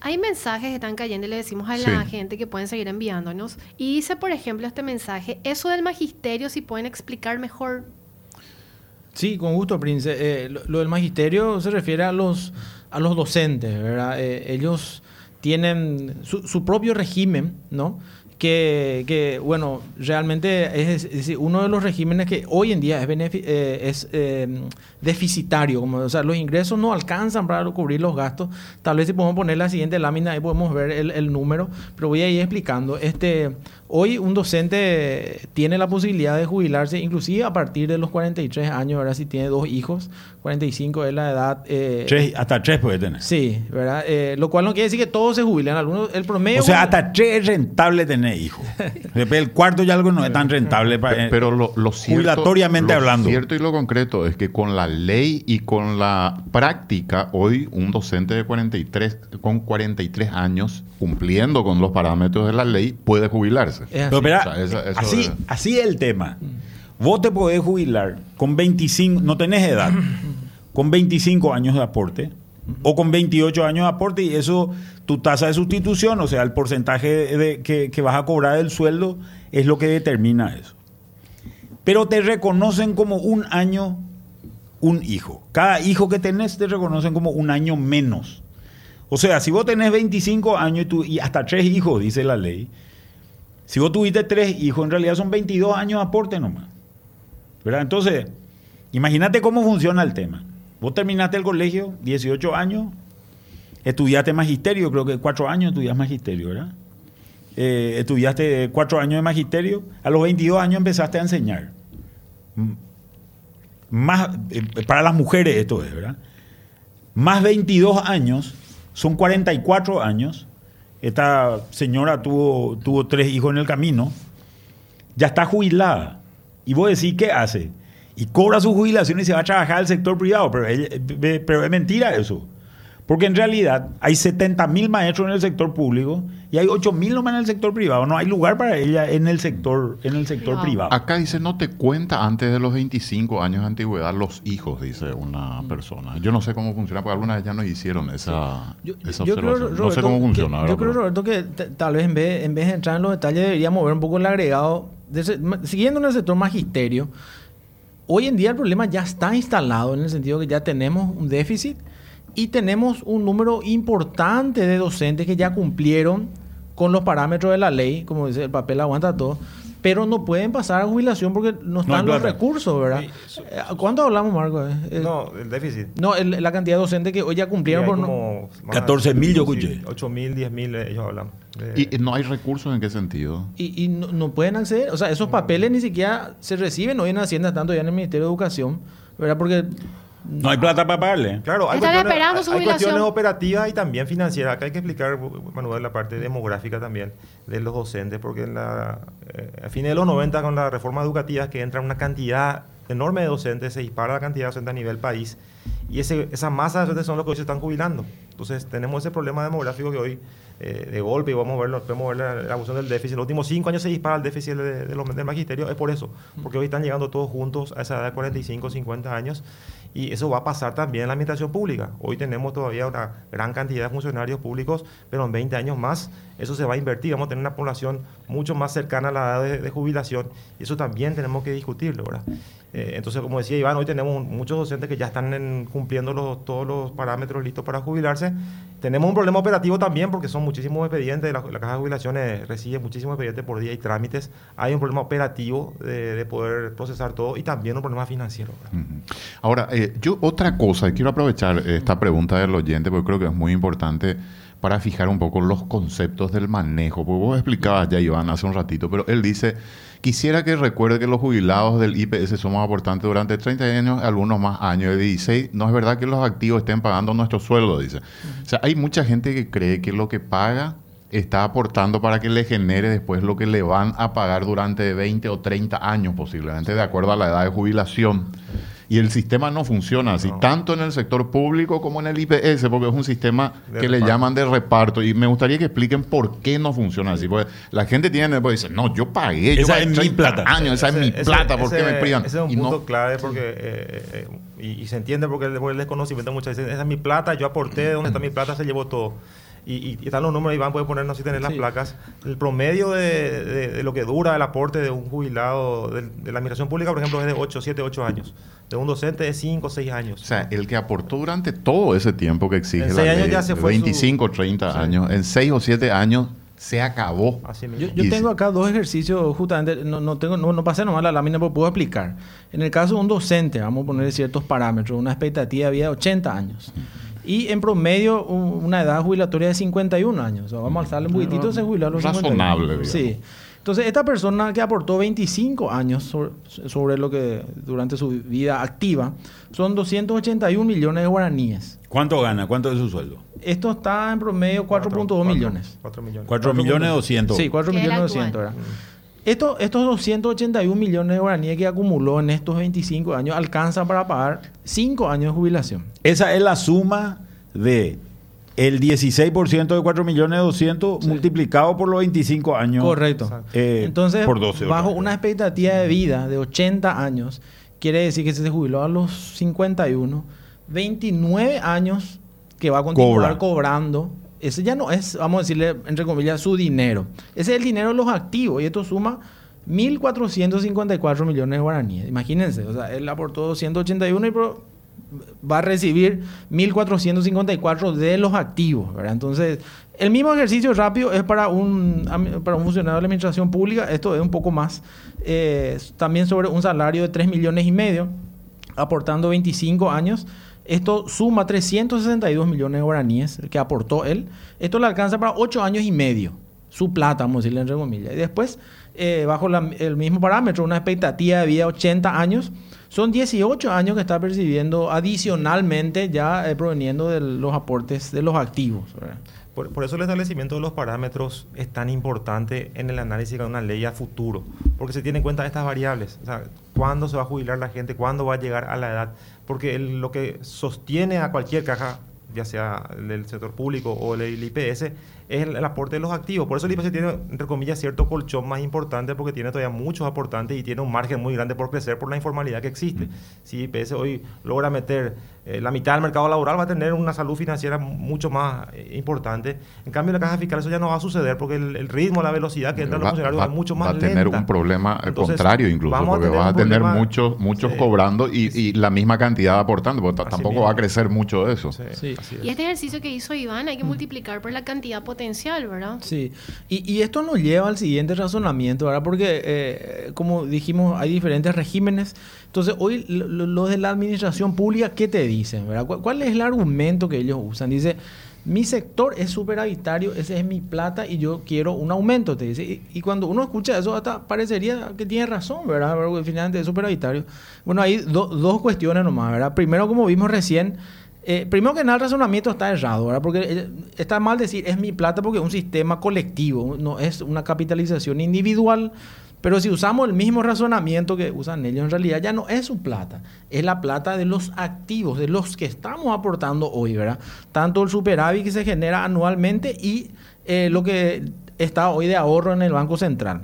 Speaker 2: Hay mensajes que están cayendo y le decimos a la gente que pueden seguir enviándonos. Y dice, por ejemplo, este mensaje, eso del magisterio, si pueden explicar mejor.
Speaker 3: Sí, con gusto, Prince. Eh, lo, del magisterio se refiere a los, a los docentes, ¿verdad? Eh, ellos tienen su, su propio régimen, ¿no? Que, que, bueno, realmente es, es, uno de los regímenes que hoy en día es, eh, es eh, deficitario, como, o sea, los ingresos no alcanzan para cubrir los gastos. Tal vez si podemos poner la siguiente lámina, ahí podemos ver el, el número, pero voy a ir explicando. Este, hoy un docente tiene la posibilidad de jubilarse, inclusive a partir de los 43 años, ahora si tiene dos hijos, 45 es la edad.
Speaker 4: Eh, tres, hasta tres puede tener.
Speaker 3: Sí, ¿verdad? Lo cual no quiere decir que todos se jubilen. Algunos, el promedio.
Speaker 4: O sea, hasta tres es rentable tener hijos. el cuarto ya algo no es tan rentable. Para,
Speaker 5: pero lo, lo cierto,
Speaker 4: jubilatoriamente hablando.
Speaker 5: Lo cierto y lo concreto es que con la ley y con la práctica, hoy un docente de 43, con 43 años, cumpliendo con los parámetros de la ley, puede jubilarse.
Speaker 4: Es así. Pero, espera, o sea, eso, eso así, es. así es el tema. Vos te podés jubilar con 25, no tenés edad, con 25 años de aporte o con 28 años de aporte y eso, tu tasa de sustitución, o sea, el porcentaje que, que vas a cobrar del sueldo es lo que determina eso. Pero te reconocen como un año, un hijo. Cada hijo que tenés te reconocen como un año menos. O sea, si vos tenés 25 años y, tú, y hasta tres hijos, dice la ley, si vos tuviste tres hijos, en realidad son 22 años de aporte nomás. ¿verdad? Entonces, imagínate cómo funciona el tema. Vos terminaste el colegio, 18 años, estudiaste magisterio, creo que cuatro años estudias magisterio, ¿verdad? Eh, estudiaste cuatro años de magisterio, a los 22 años empezaste a enseñar. Más, eh, para las mujeres esto es, ¿verdad? Más 22 años, son 44 años. Esta señora tuvo, tuvo tres hijos en el camino, ya está jubilada. Y vos decís, ¿qué hace? Y cobra su jubilación y se va a trabajar al sector privado. Pero, pero es mentira eso. Porque en realidad hay 70 mil maestros en el sector público y hay 8 mil nomás en el sector privado. No hay lugar para ella en el sector, en el sector
Speaker 2: No.
Speaker 4: privado.
Speaker 5: Acá dice, no te cuenta antes de los 25 años de antigüedad los hijos, dice una persona. Yo no sé cómo funciona, porque algunas ya nos hicieron esa,
Speaker 3: Yo,
Speaker 5: esa
Speaker 3: yo creo,
Speaker 5: observación. no sé
Speaker 3: Roberto,
Speaker 5: cómo funciona.
Speaker 3: que- yo creo, Roberto, que tal vez en vez, en vez de entrar en los detalles deberíamos ver un poco el agregado. de siguiendo en el sector magisterio, hoy en día el problema ya está instalado en el sentido que ya tenemos un déficit y tenemos un número importante de docentes que ya cumplieron con los parámetros de la ley, como dice el papel aguanta todo, pero no pueden pasar a jubilación porque no están los
Speaker 4: plata.
Speaker 3: recursos, ¿verdad? Eh, ¿Cuánto hablamos, Marco? Eh, eh,
Speaker 6: No, el déficit.
Speaker 3: no, el- la cantidad de docentes que hoy ya cumplieron por no-
Speaker 6: como más-
Speaker 4: 14.000 yo escuché.
Speaker 6: 8.000, 10.000 eh, ellos hablan.
Speaker 5: ¿Y no hay recursos en qué sentido?
Speaker 3: y, y no, no pueden acceder. O sea, esos papeles ni siquiera se reciben hoy en Hacienda, tanto ya en el Ministerio de Educación, ¿verdad? Porque
Speaker 4: No hay plata para pagarle.
Speaker 6: Claro, hay
Speaker 2: Están
Speaker 6: cuestiones,
Speaker 2: esperando
Speaker 6: hay-
Speaker 2: su
Speaker 6: hay
Speaker 2: jubilación.
Speaker 6: cuestiones operativas y también financieras. Acá hay que explicar, Manuel, la parte demográfica también de los docentes, porque en la, eh, a fines de los 90, con la reforma educativa, que entra una cantidad enorme de docentes, se dispara la cantidad de docentes a nivel país, y ese, esa masa de docentes son los que hoy se están jubilando. Entonces, tenemos ese problema demográfico que hoy, eh, de golpe, y vamos a ver, la, evolución del déficit. En los últimos cinco años se dispara el déficit del magisterio, es por eso, porque hoy están llegando todos juntos a esa edad de 45, 50 años, y eso va a pasar también en la administración pública. Hoy tenemos todavía una gran cantidad de funcionarios públicos, pero en 20 años más eso se va a invertir. Vamos a tener una población mucho más cercana a la edad de, de jubilación y eso también tenemos que discutirlo. ¿verdad? Eh, entonces, como decía Iván, hoy tenemos muchos docentes que ya están en- cumpliendo todos los parámetros listos para jubilarse. Tenemos un problema operativo también porque son muchísimos expedientes. La, la Caja de Jubilaciones recibe muchísimos expedientes por día y trámites. Hay un problema operativo de, de poder procesar todo y también un problema financiero.
Speaker 5: Ahora, eh, yo otra cosa, quiero aprovechar esta pregunta del oyente porque creo que es muy importante para fijar un poco los conceptos del manejo. Porque vos explicabas ya, Iván, hace un ratito, pero él dice, quisiera que recuerde que los jubilados del IPS somos aportantes durante 30 años, algunos más años de 16. No es verdad que los activos estén pagando nuestro sueldo, dice. O sea, hay mucha gente que cree que lo que paga está aportando para que le genere después lo que le van a pagar durante 20 o 30 años posiblemente, de acuerdo a la edad de jubilación. Y el sistema no funciona así, tanto en el sector público como en el IPS, porque es un sistema que le llaman de reparto. Y me gustaría que expliquen por qué no funciona así. Porque la gente tiene, pues dice, no, yo pagué,
Speaker 4: esa
Speaker 5: yo
Speaker 4: es mi plata.
Speaker 5: Años, esa es mi plata, ¿por qué me privan?
Speaker 6: Ese es un
Speaker 5: Y no-
Speaker 6: punto clave porque, eh, eh, y, y se entiende porque el, el desconocimiento muchas veces, esa es mi plata, yo aporté, ¿dónde está mi plata? Se llevó todo. Y, y- y están los números, Iván puede ponernos si tener las
Speaker 3: Sí.
Speaker 6: placas. El promedio de, de- de lo que dura el aporte de un jubilado de, de la administración pública, por ejemplo, es de 8, 7, 8 años. De un docente es 5, 6 años.
Speaker 5: O sea, el que aportó durante todo ese tiempo que exige
Speaker 6: En
Speaker 5: la
Speaker 6: seis
Speaker 5: ley,
Speaker 6: años ya se fue
Speaker 5: 25, 30 años, en 6 o 7 años se acabó.
Speaker 6: Así mismo.
Speaker 3: Yo, yo tengo
Speaker 5: sí.
Speaker 3: acá dos ejercicios, justamente, no, no, tengo, no, no pasé nomás la lámina, pero puedo explicar. En el caso de un docente, vamos a poner ciertos parámetros, una expectativa de vida de 80 años. Y en promedio, un- una edad jubilatoria de 51 años. O sea, vamos a alzarle un poquitito, se jubila a los 51.
Speaker 5: Razonable, digamos.
Speaker 3: Sí. Entonces, esta persona que aportó 25 años sobre, sobre lo que durante su vida activa, son 281 millones de guaraníes.
Speaker 4: ¿Cuánto gana? ¿Cuánto es su sueldo?
Speaker 3: Esto está en promedio 4.2 millones.
Speaker 6: 4 millones.
Speaker 4: 4 millones 200.
Speaker 3: Sí, 4
Speaker 2: Que es el
Speaker 3: millones
Speaker 2: actual.
Speaker 3: 200, ¿verdad? Esto- estos 281 millones de guaraníes que acumuló en estos 25 años alcanzan para pagar 5 años de jubilación.
Speaker 4: Esa es la suma de el 16% de 4 millones 200 multiplicado por los 25 años.
Speaker 3: Correcto.
Speaker 4: Eh,
Speaker 3: Entonces,
Speaker 4: por 12.
Speaker 3: bajo una expectativa de vida de 80 años, quiere decir que si se jubiló a los 51, 29 años que va a continuar
Speaker 4: Cobra.
Speaker 3: cobrando. Ese ya no es, vamos a decirle, entre comillas, su dinero. Ese es el dinero de los activos y esto suma 1.454 millones de guaraníes. Imagínense, o sea, él aportó 281 y va a recibir 1.454 de los activos. Entonces, el mismo ejercicio rápido es para un, para un funcionario de la administración pública, esto es un poco más, eh, también sobre un salario de 3 millones y medio, aportando 25 años. Esto suma 362 millones de guaraníes que aportó él. Esto le alcanza para 8 años y medio. Su plata, vamos a decirle entre comillas. Y después, eh, bajo el mismo parámetro, una expectativa de vida de 80 años, son 18 años que está percibiendo adicionalmente ya eh, proveniendo de los aportes de los activos.
Speaker 6: Por, eso el establecimiento de los parámetros es tan importante en el análisis de una ley a futuro, porque se tiene en cuenta estas variables, o cuándo se va a jubilar la gente, cuándo va a llegar a la edad, porque lo que sostiene a cualquier caja, ya sea el del sector público o el IPS, es el, el aporte de los activos. Por eso el IPS tiene, entre comillas, cierto colchón más importante, porque tiene todavía muchos aportantes y tiene un margen muy grande por crecer por la informalidad que existe. Si IPS hoy logra meter eh, la mitad del mercado laboral, va a tener una salud financiera mucho más eh, importante. En cambio, en la caja fiscal eso ya no va a suceder, porque el, el ritmo, la velocidad que entran los
Speaker 5: Va-
Speaker 6: funcionarios
Speaker 5: va-
Speaker 6: es mucho más
Speaker 5: va a tener
Speaker 6: lenta.
Speaker 5: un problema
Speaker 6: Entonces,
Speaker 5: contrario incluso, porque
Speaker 6: tener
Speaker 5: vas a tener
Speaker 6: problema-
Speaker 5: muchos muchos
Speaker 6: Sí.
Speaker 5: cobrando y, y la misma cantidad aportando, porque tampoco
Speaker 6: mismo.
Speaker 5: va a crecer mucho eso.
Speaker 6: Sí,
Speaker 3: Sí.
Speaker 6: así es.
Speaker 2: Y este ejercicio que hizo Iván hay que multiplicar por la cantidad potencial, ¿verdad?
Speaker 3: Sí, y, y esto nos lleva al siguiente razonamiento, ¿verdad? Porque, eh, como dijimos, hay diferentes regímenes. Entonces, hoy lo- lo- los de la administración pública, ¿qué te dicen? ¿verdad? ¿Cuál, cuál es el argumento que ellos usan? Dice, mi sector es superavitario, esa es mi plata y yo quiero un aumento, te dice. Y, y cuando uno escucha eso, hasta parecería que tiene razón, ¿verdad? Porque finalmente es superavitario. Bueno, hay do- dos cuestiones nomás, ¿verdad? Primero, como vimos recién, eh, primero que nada, el razonamiento está errado, ¿verdad? Porque eh, está mal decir es mi plata porque es un sistema colectivo, no es una capitalización individual. Pero si usamos el mismo razonamiento que usan ellos, en realidad ya no es su plata, es la plata de los activos, de los que estamos aportando hoy, ¿verdad? Tanto el superávit que se genera anualmente y eh, lo que está hoy de ahorro en el Banco Central.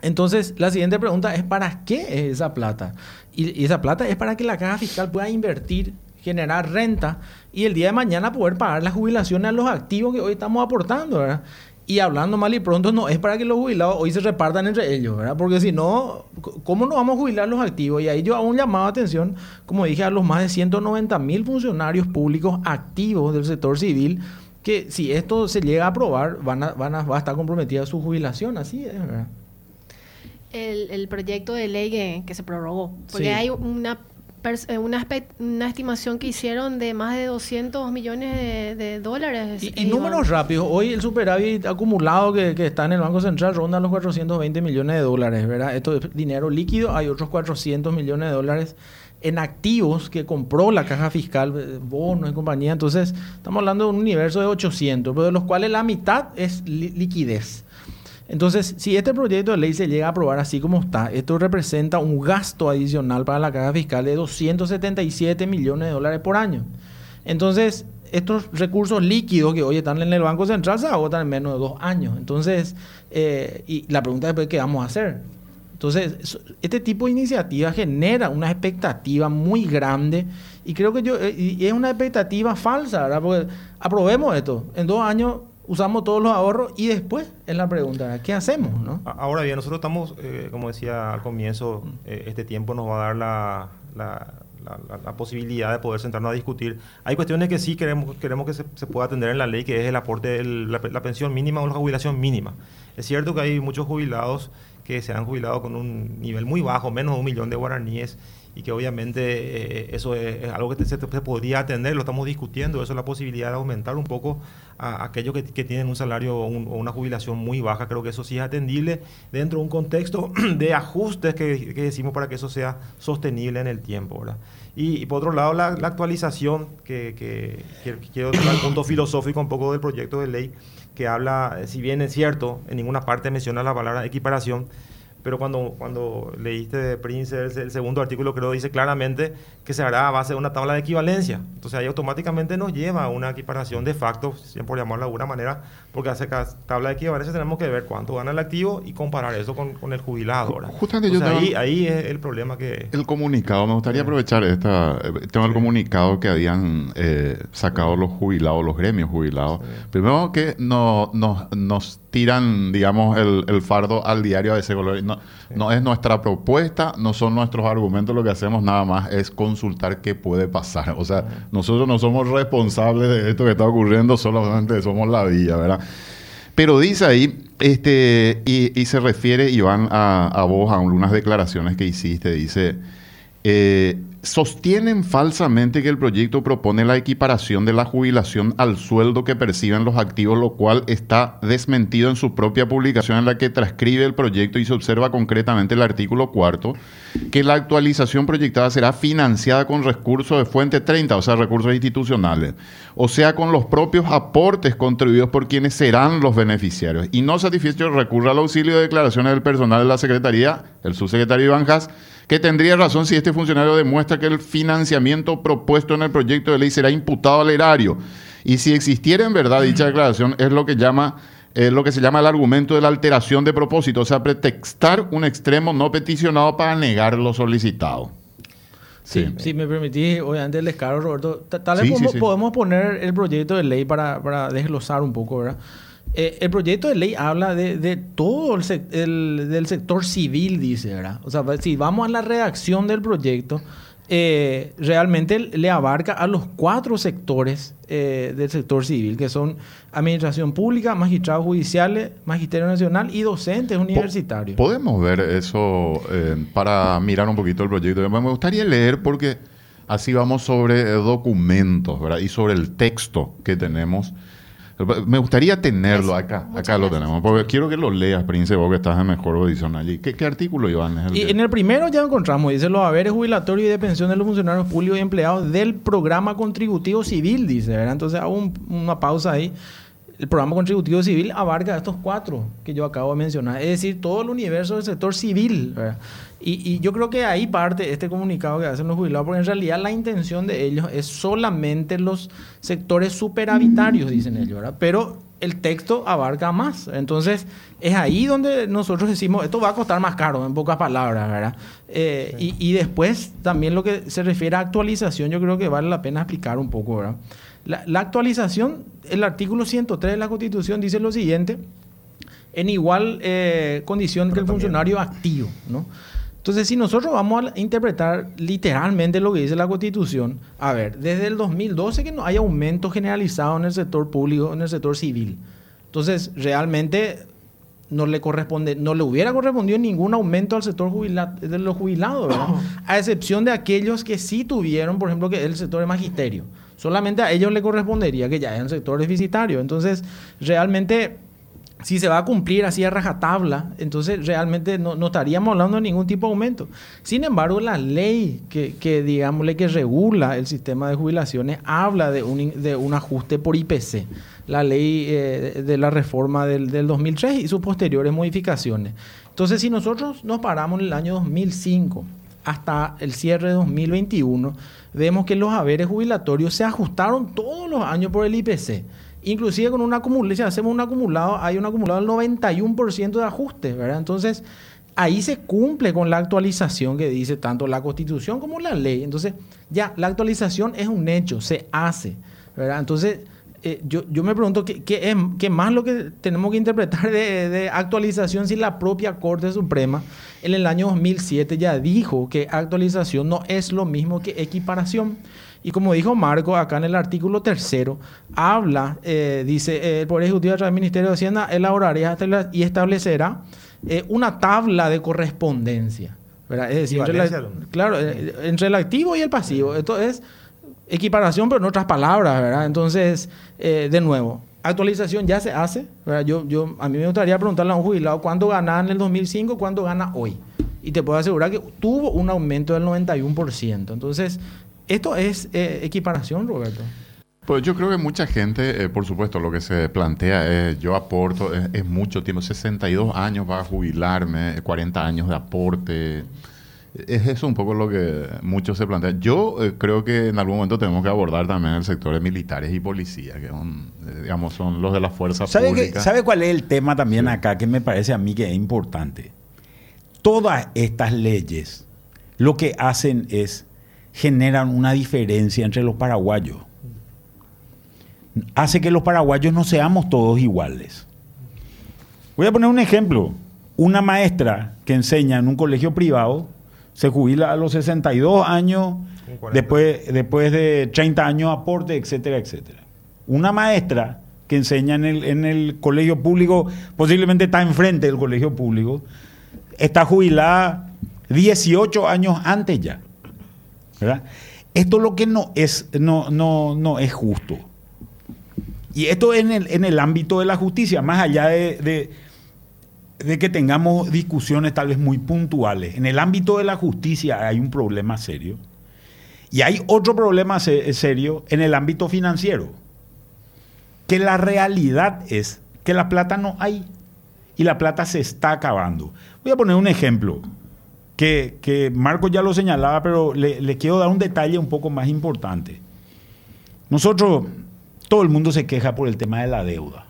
Speaker 3: Entonces, la siguiente pregunta es, ¿para qué es esa plata? Y, y esa plata es para que la caja fiscal pueda invertir, generar renta y el día de mañana poder pagar las jubilaciones a los activos que hoy estamos aportando, ¿verdad? Y hablando mal y pronto, no es para que los jubilados hoy se repartan entre ellos, ¿verdad? Porque si no, ¿cómo nos vamos a jubilar los activos? Y ahí yo hago un llamado atención, como dije, a los más de 190 mil funcionarios públicos activos del sector civil, que si esto se llega a aprobar, van a, van a, va a estar comprometida su jubilación, así es, ¿verdad?
Speaker 2: El, el proyecto de ley que, que se prorrogó. Porque
Speaker 3: Sí.
Speaker 2: hay una eh, una, una, estimación que hicieron de más de 200 millones de, dólares.
Speaker 3: Y, números rápidos. Hoy el superávit acumulado que, que, está en el Banco Central ronda los 420 millones de dólares, ¿verdad? Esto es dinero líquido. Hay otros 400 millones de dólares en activos que compró la caja fiscal, eh, bonos y compañía. Entonces, estamos hablando de un universo de 800, pero de los cuales la mitad es liquidez. Entonces, si este proyecto de ley se llega a aprobar así como está, esto representa un gasto adicional para la caja fiscal de 277 millones de dólares por año. Entonces, estos recursos líquidos que hoy están en el Banco Central se agotan en menos de dos años. Entonces, eh, y la pregunta es, ¿qué vamos a hacer? Entonces, este tipo de iniciativa genera una expectativa muy grande y creo que yo, eh, es una expectativa falsa, ¿verdad? Porque aprobemos esto, en dos años usamos todos los ahorros y después es la pregunta, ¿qué hacemos? ¿no?
Speaker 6: Ahora bien, nosotros estamos, eh, como decía al comienzo, eh, este tiempo nos va a dar la, la, posibilidad de poder sentarnos a discutir. Hay cuestiones que sí queremos, queremos que se, se pueda atender en la ley, que es el aporte de la, pensión mínima o la jubilación mínima. Es cierto que hay muchos jubilados que se han jubilado con un nivel muy bajo, menos de un millón de guaraníes, y que obviamente eh, eso es, algo que se, podría atender, lo estamos discutiendo, eso es la posibilidad de aumentar un poco a, aquellos que, tienen un salario o, una jubilación muy baja, creo que eso sí es atendible dentro de un contexto de ajustes que, decimos para que eso sea sostenible en el tiempo. ¿verdad? Y, por otro lado, la, actualización, que, que, quiero tomar el punto filosófico un poco del proyecto de ley, que habla, si bien es cierto, en ninguna parte menciona la palabra equiparación, pero cuando, cuando leíste de Prince el, segundo artículo, creo dice claramente que se hará a base de una tabla de equivalencia. Entonces ahí automáticamente nos lleva a una equiparación de facto, siempre por llamarlo de alguna manera, porque hace tabla de equivalencia tenemos que ver cuánto gana el activo y comparar eso con, con el jubilado.
Speaker 5: Justamente yo
Speaker 6: ahí, ahí es el problema que...
Speaker 5: El comunicado, me gustaría aprovechar esta, el tema del comunicado que habían eh, sacado los jubilados, los gremios jubilados. Primero que no, nos tiran, digamos, el, el, fardo al diario a ese color. No, no es nuestra propuesta, no son nuestros argumentos, lo que hacemos nada más es consultar qué puede pasar. O sea, nosotros no somos responsables de esto que está ocurriendo, solamente somos la vía, ¿verdad? Pero dice ahí, este, y, se refiere, Iván, a, a vos, a unas declaraciones que hiciste, dice, eh, sostienen falsamente que el proyecto propone la equiparación de la jubilación al sueldo que perciben los activos, lo cual está desmentido en su propia publicación en la que transcribe el proyecto y se observa concretamente el artículo cuarto, que la actualización proyectada será financiada con recursos de fuente 30, o sea, recursos institucionales, o sea, con los propios aportes contribuidos por quienes serán los beneficiarios. Y no satisfecho recurre al auxilio de declaraciones del personal de la Secretaría, el subsecretario Iván que tendría razón si este funcionario demuestra que el financiamiento propuesto en el proyecto de ley será imputado al erario. Y si existiera en verdad dicha declaración, es lo que llama es lo que se llama el argumento de la alteración de propósito, o sea, pretextar un extremo no peticionado para negar lo solicitado.
Speaker 3: Sí, si me permitís, obviamente el descaro, Roberto, tal vez podemos, poner el proyecto de ley para, para desglosar un poco, ¿verdad? Eh, el proyecto de ley habla de, todo el, del sector civil, dice, ¿verdad? O sea, si vamos a la redacción del proyecto, eh, realmente le abarca a los cuatro sectores eh, del sector civil, que son administración pública, magistrados judiciales, magisterio nacional y docentes universitarios.
Speaker 5: Podemos ver eso para mirar un poquito el proyecto. Me gustaría leer porque así vamos sobre documentos ¿verdad? y sobre el texto que tenemos. Me gustaría tenerlo acá. acá lo tenemos. Porque quiero que lo leas, Prince, vos que estás en mejor audición allí. ¿Qué, artículo, Iván?
Speaker 3: y en el primero ya encontramos, dice los haberes jubilatorios y de pensión de los funcionarios públicos y empleados del programa contributivo civil, dice. ¿verdad? Entonces hago una pausa ahí. El programa contributivo civil abarca estos cuatro que yo acabo de mencionar, es decir, todo el universo del sector civil. ¿verdad? Y, yo creo que ahí parte este comunicado que hacen los jubilados, porque en realidad la intención de ellos es solamente los sectores superhabitarios, dicen ellos, ¿verdad? Pero el texto abarca más. Entonces, es ahí donde nosotros decimos, esto va a costar más caro, en pocas palabras, ¿verdad? Eh, y, después, también lo que se refiere a actualización, yo creo que vale la pena explicar un poco, ¿verdad? La, la actualización, el artículo 103 de la Constitución dice lo siguiente, en igual eh, condición que el funcionario activo, ¿no? Entonces, si nosotros vamos a interpretar literalmente lo que dice la Constitución, a ver, desde el 2012 que no hay aumento generalizado en el sector público, en el sector civil. Entonces, realmente no le corresponde, no le hubiera correspondido ningún aumento al sector de los jubilados, ¿verdad? A excepción de aquellos que sí tuvieron, por ejemplo, que el sector de magisterio. Solamente a ellos le correspondería que ya es un sector deficitario. Entonces, realmente si se va a cumplir así a rajatabla, entonces realmente no, estaríamos hablando de ningún tipo de aumento. Sin embargo, la ley que, que digámosle, que regula el sistema de jubilaciones habla de un, ajuste por IPC. La ley eh, de la reforma del, del 2003 y sus posteriores modificaciones. Entonces, si nosotros nos paramos en el año 2005 hasta el cierre de 2021, vemos que los haberes jubilatorios se ajustaron todos los años por el IPC. Inclusive con un acumulado, si hacemos un acumulado, hay un acumulado del 91% de ajuste, ¿verdad? Entonces, ahí se cumple con la actualización que dice tanto la Constitución como la ley. Entonces, ya, la actualización es un hecho, se hace. Entonces, eh, yo, yo, me pregunto ¿qué, qué, es, qué más lo que tenemos que interpretar de, de, actualización si la propia Corte Suprema en el año 2007 ya dijo que actualización no es lo mismo que equiparación. Y como dijo Marco, acá en el artículo tercero, habla, eh, dice, eh, el Poder Ejecutivo a través del Ministerio de Hacienda elaboraría y establecerá eh, una tabla de correspondencia. ¿verdad? Es decir, entre claro, entre el activo y el pasivo. Esto es equiparación, pero en otras palabras, ¿verdad? Entonces, de nuevo, actualización ya se hace. ¿verdad? Yo, yo, a mí me gustaría preguntarle a un jubilado cuánto ganaba en el 2005, cuánto gana hoy. Y te puedo asegurar que tuvo un aumento del 91%. Entonces, ¿Esto es eh, equiparación, Roberto?
Speaker 5: Pues yo creo que mucha gente, eh, por supuesto, lo que se plantea es, yo aporto, es, mucho tiempo, 62 años para jubilarme, 40 años de aporte. Es eso un poco lo que muchos se plantean. Yo eh, creo que en algún momento tenemos que abordar también el sector de militares y policías, que son, digamos, son los de las fuerzas
Speaker 4: ¿Sabe
Speaker 5: públicas.
Speaker 4: ¿Sabe cuál es el tema también acá que me parece a mí que es importante? Todas estas leyes lo que hacen es generan una diferencia entre los paraguayos. Hace que los paraguayos no seamos todos iguales. Voy a poner un ejemplo. Una maestra que enseña en un colegio privado se jubila a los 62 años, después, después de 30 años aporte, etcétera, etcétera. Una maestra que enseña en el, en el colegio público, posiblemente está enfrente del colegio público, está jubilada 18 años antes ya. Esto lo que no es, no, no, no es justo. Y esto en el, en el ámbito de la justicia, más allá de, de, que tengamos discusiones tal vez muy puntuales. En el ámbito de la justicia hay un problema serio. Y hay otro problema serio en el ámbito financiero. Que la realidad es que la plata no hay. Y la plata se está acabando. Voy a poner un ejemplo que, Marco ya lo señalaba, pero le, quiero dar un detalle un poco más importante. Nosotros, todo el mundo se queja por el tema de la deuda.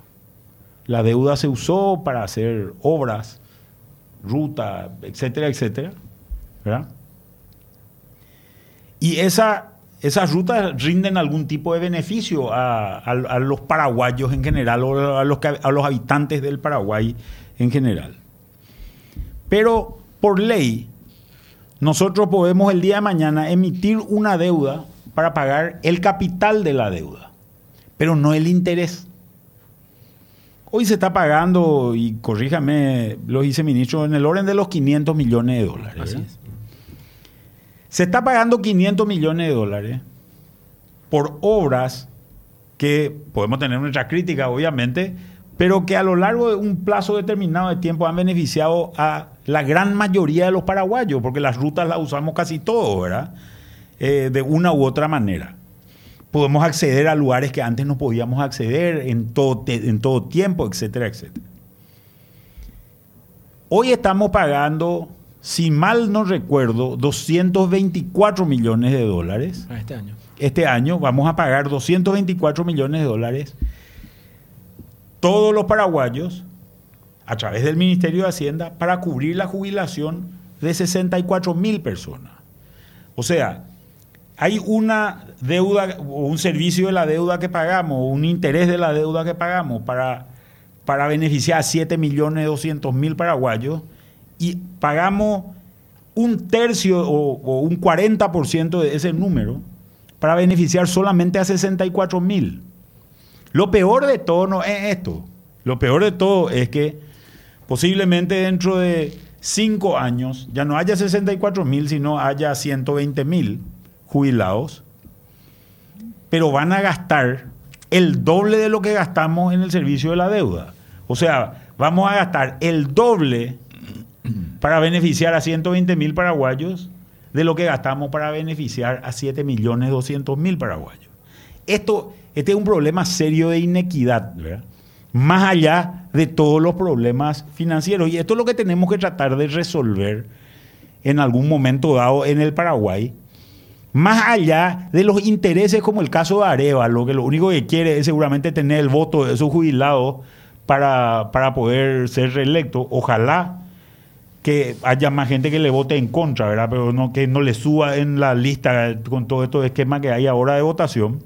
Speaker 4: La deuda se usó para hacer obras, ruta, etcétera, etcétera. ¿verdad? Y esa, esas rutas rinden algún tipo de beneficio a, los paraguayos en general o a los, a los habitantes del Paraguay en general. Pero por ley, nosotros podemos el día de mañana emitir una deuda para pagar el capital de la deuda, pero no el interés. Hoy se está pagando, y corríjame, lo dice ministro, en el orden de los 500 millones de dólares. Se está pagando 500 millones de dólares por obras que podemos tener nuestra crítica, obviamente, pero que a lo largo de un plazo determinado de tiempo han beneficiado a la gran mayoría de los paraguayos, porque las rutas las usamos casi todos, ¿verdad? Eh, de una u otra manera. Podemos acceder a lugares que antes no podíamos acceder en todo, en todo tiempo, etcétera, etcétera. Hoy estamos pagando, si mal no recuerdo, 224 millones de dólares.
Speaker 3: Este año.
Speaker 4: Este año vamos a pagar 224 millones de dólares todos los paraguayos a través del Ministerio de Hacienda para cubrir la jubilación de 64 mil personas. O sea, hay una deuda o un servicio de la deuda que pagamos, un interés de la deuda que pagamos para, para beneficiar a 7 millones 200 mil paraguayos y pagamos un tercio o, o un 40% de ese número para beneficiar solamente a 64 mil. Lo peor de todo no es esto. Lo peor de todo es que posiblemente dentro de cinco años ya no haya 64 mil, sino haya 120 mil jubilados, pero van a gastar el doble de lo que gastamos en el servicio de la deuda. O sea, vamos a gastar el doble para beneficiar a 120 mil paraguayos de lo que gastamos para beneficiar a 7 millones 200 mil paraguayos. Esto, este es un problema serio de inequidad, más allá de todos los problemas financieros. Y esto es lo que tenemos que tratar de resolver en algún momento dado en el Paraguay, más allá de los intereses como el caso de Areva, lo que lo único que quiere es seguramente tener el voto de esos jubilados para, para poder ser reelecto. Ojalá que haya más gente que le vote en contra, ¿verdad? Pero no que no le suba en la lista con todo estos esquemas que hay ahora de votación.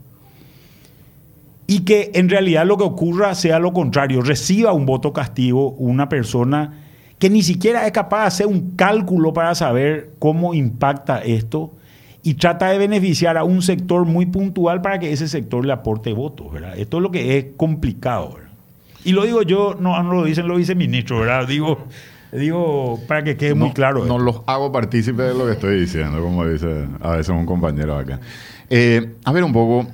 Speaker 4: Y que en realidad lo que ocurra sea lo contrario, reciba un voto castigo una persona que ni siquiera es capaz de hacer un cálculo para saber cómo impacta esto y trata de beneficiar a un sector muy puntual para que ese sector le aporte votos, ¿verdad? Esto es lo que es complicado, ¿verdad? Y lo digo yo, no, no lo dicen los viceministros, ¿verdad? Digo, Digo, para que quede muy claro.
Speaker 5: No los hago partícipes de lo que estoy diciendo, como dice a veces un compañero acá. Eh, a ver un poco,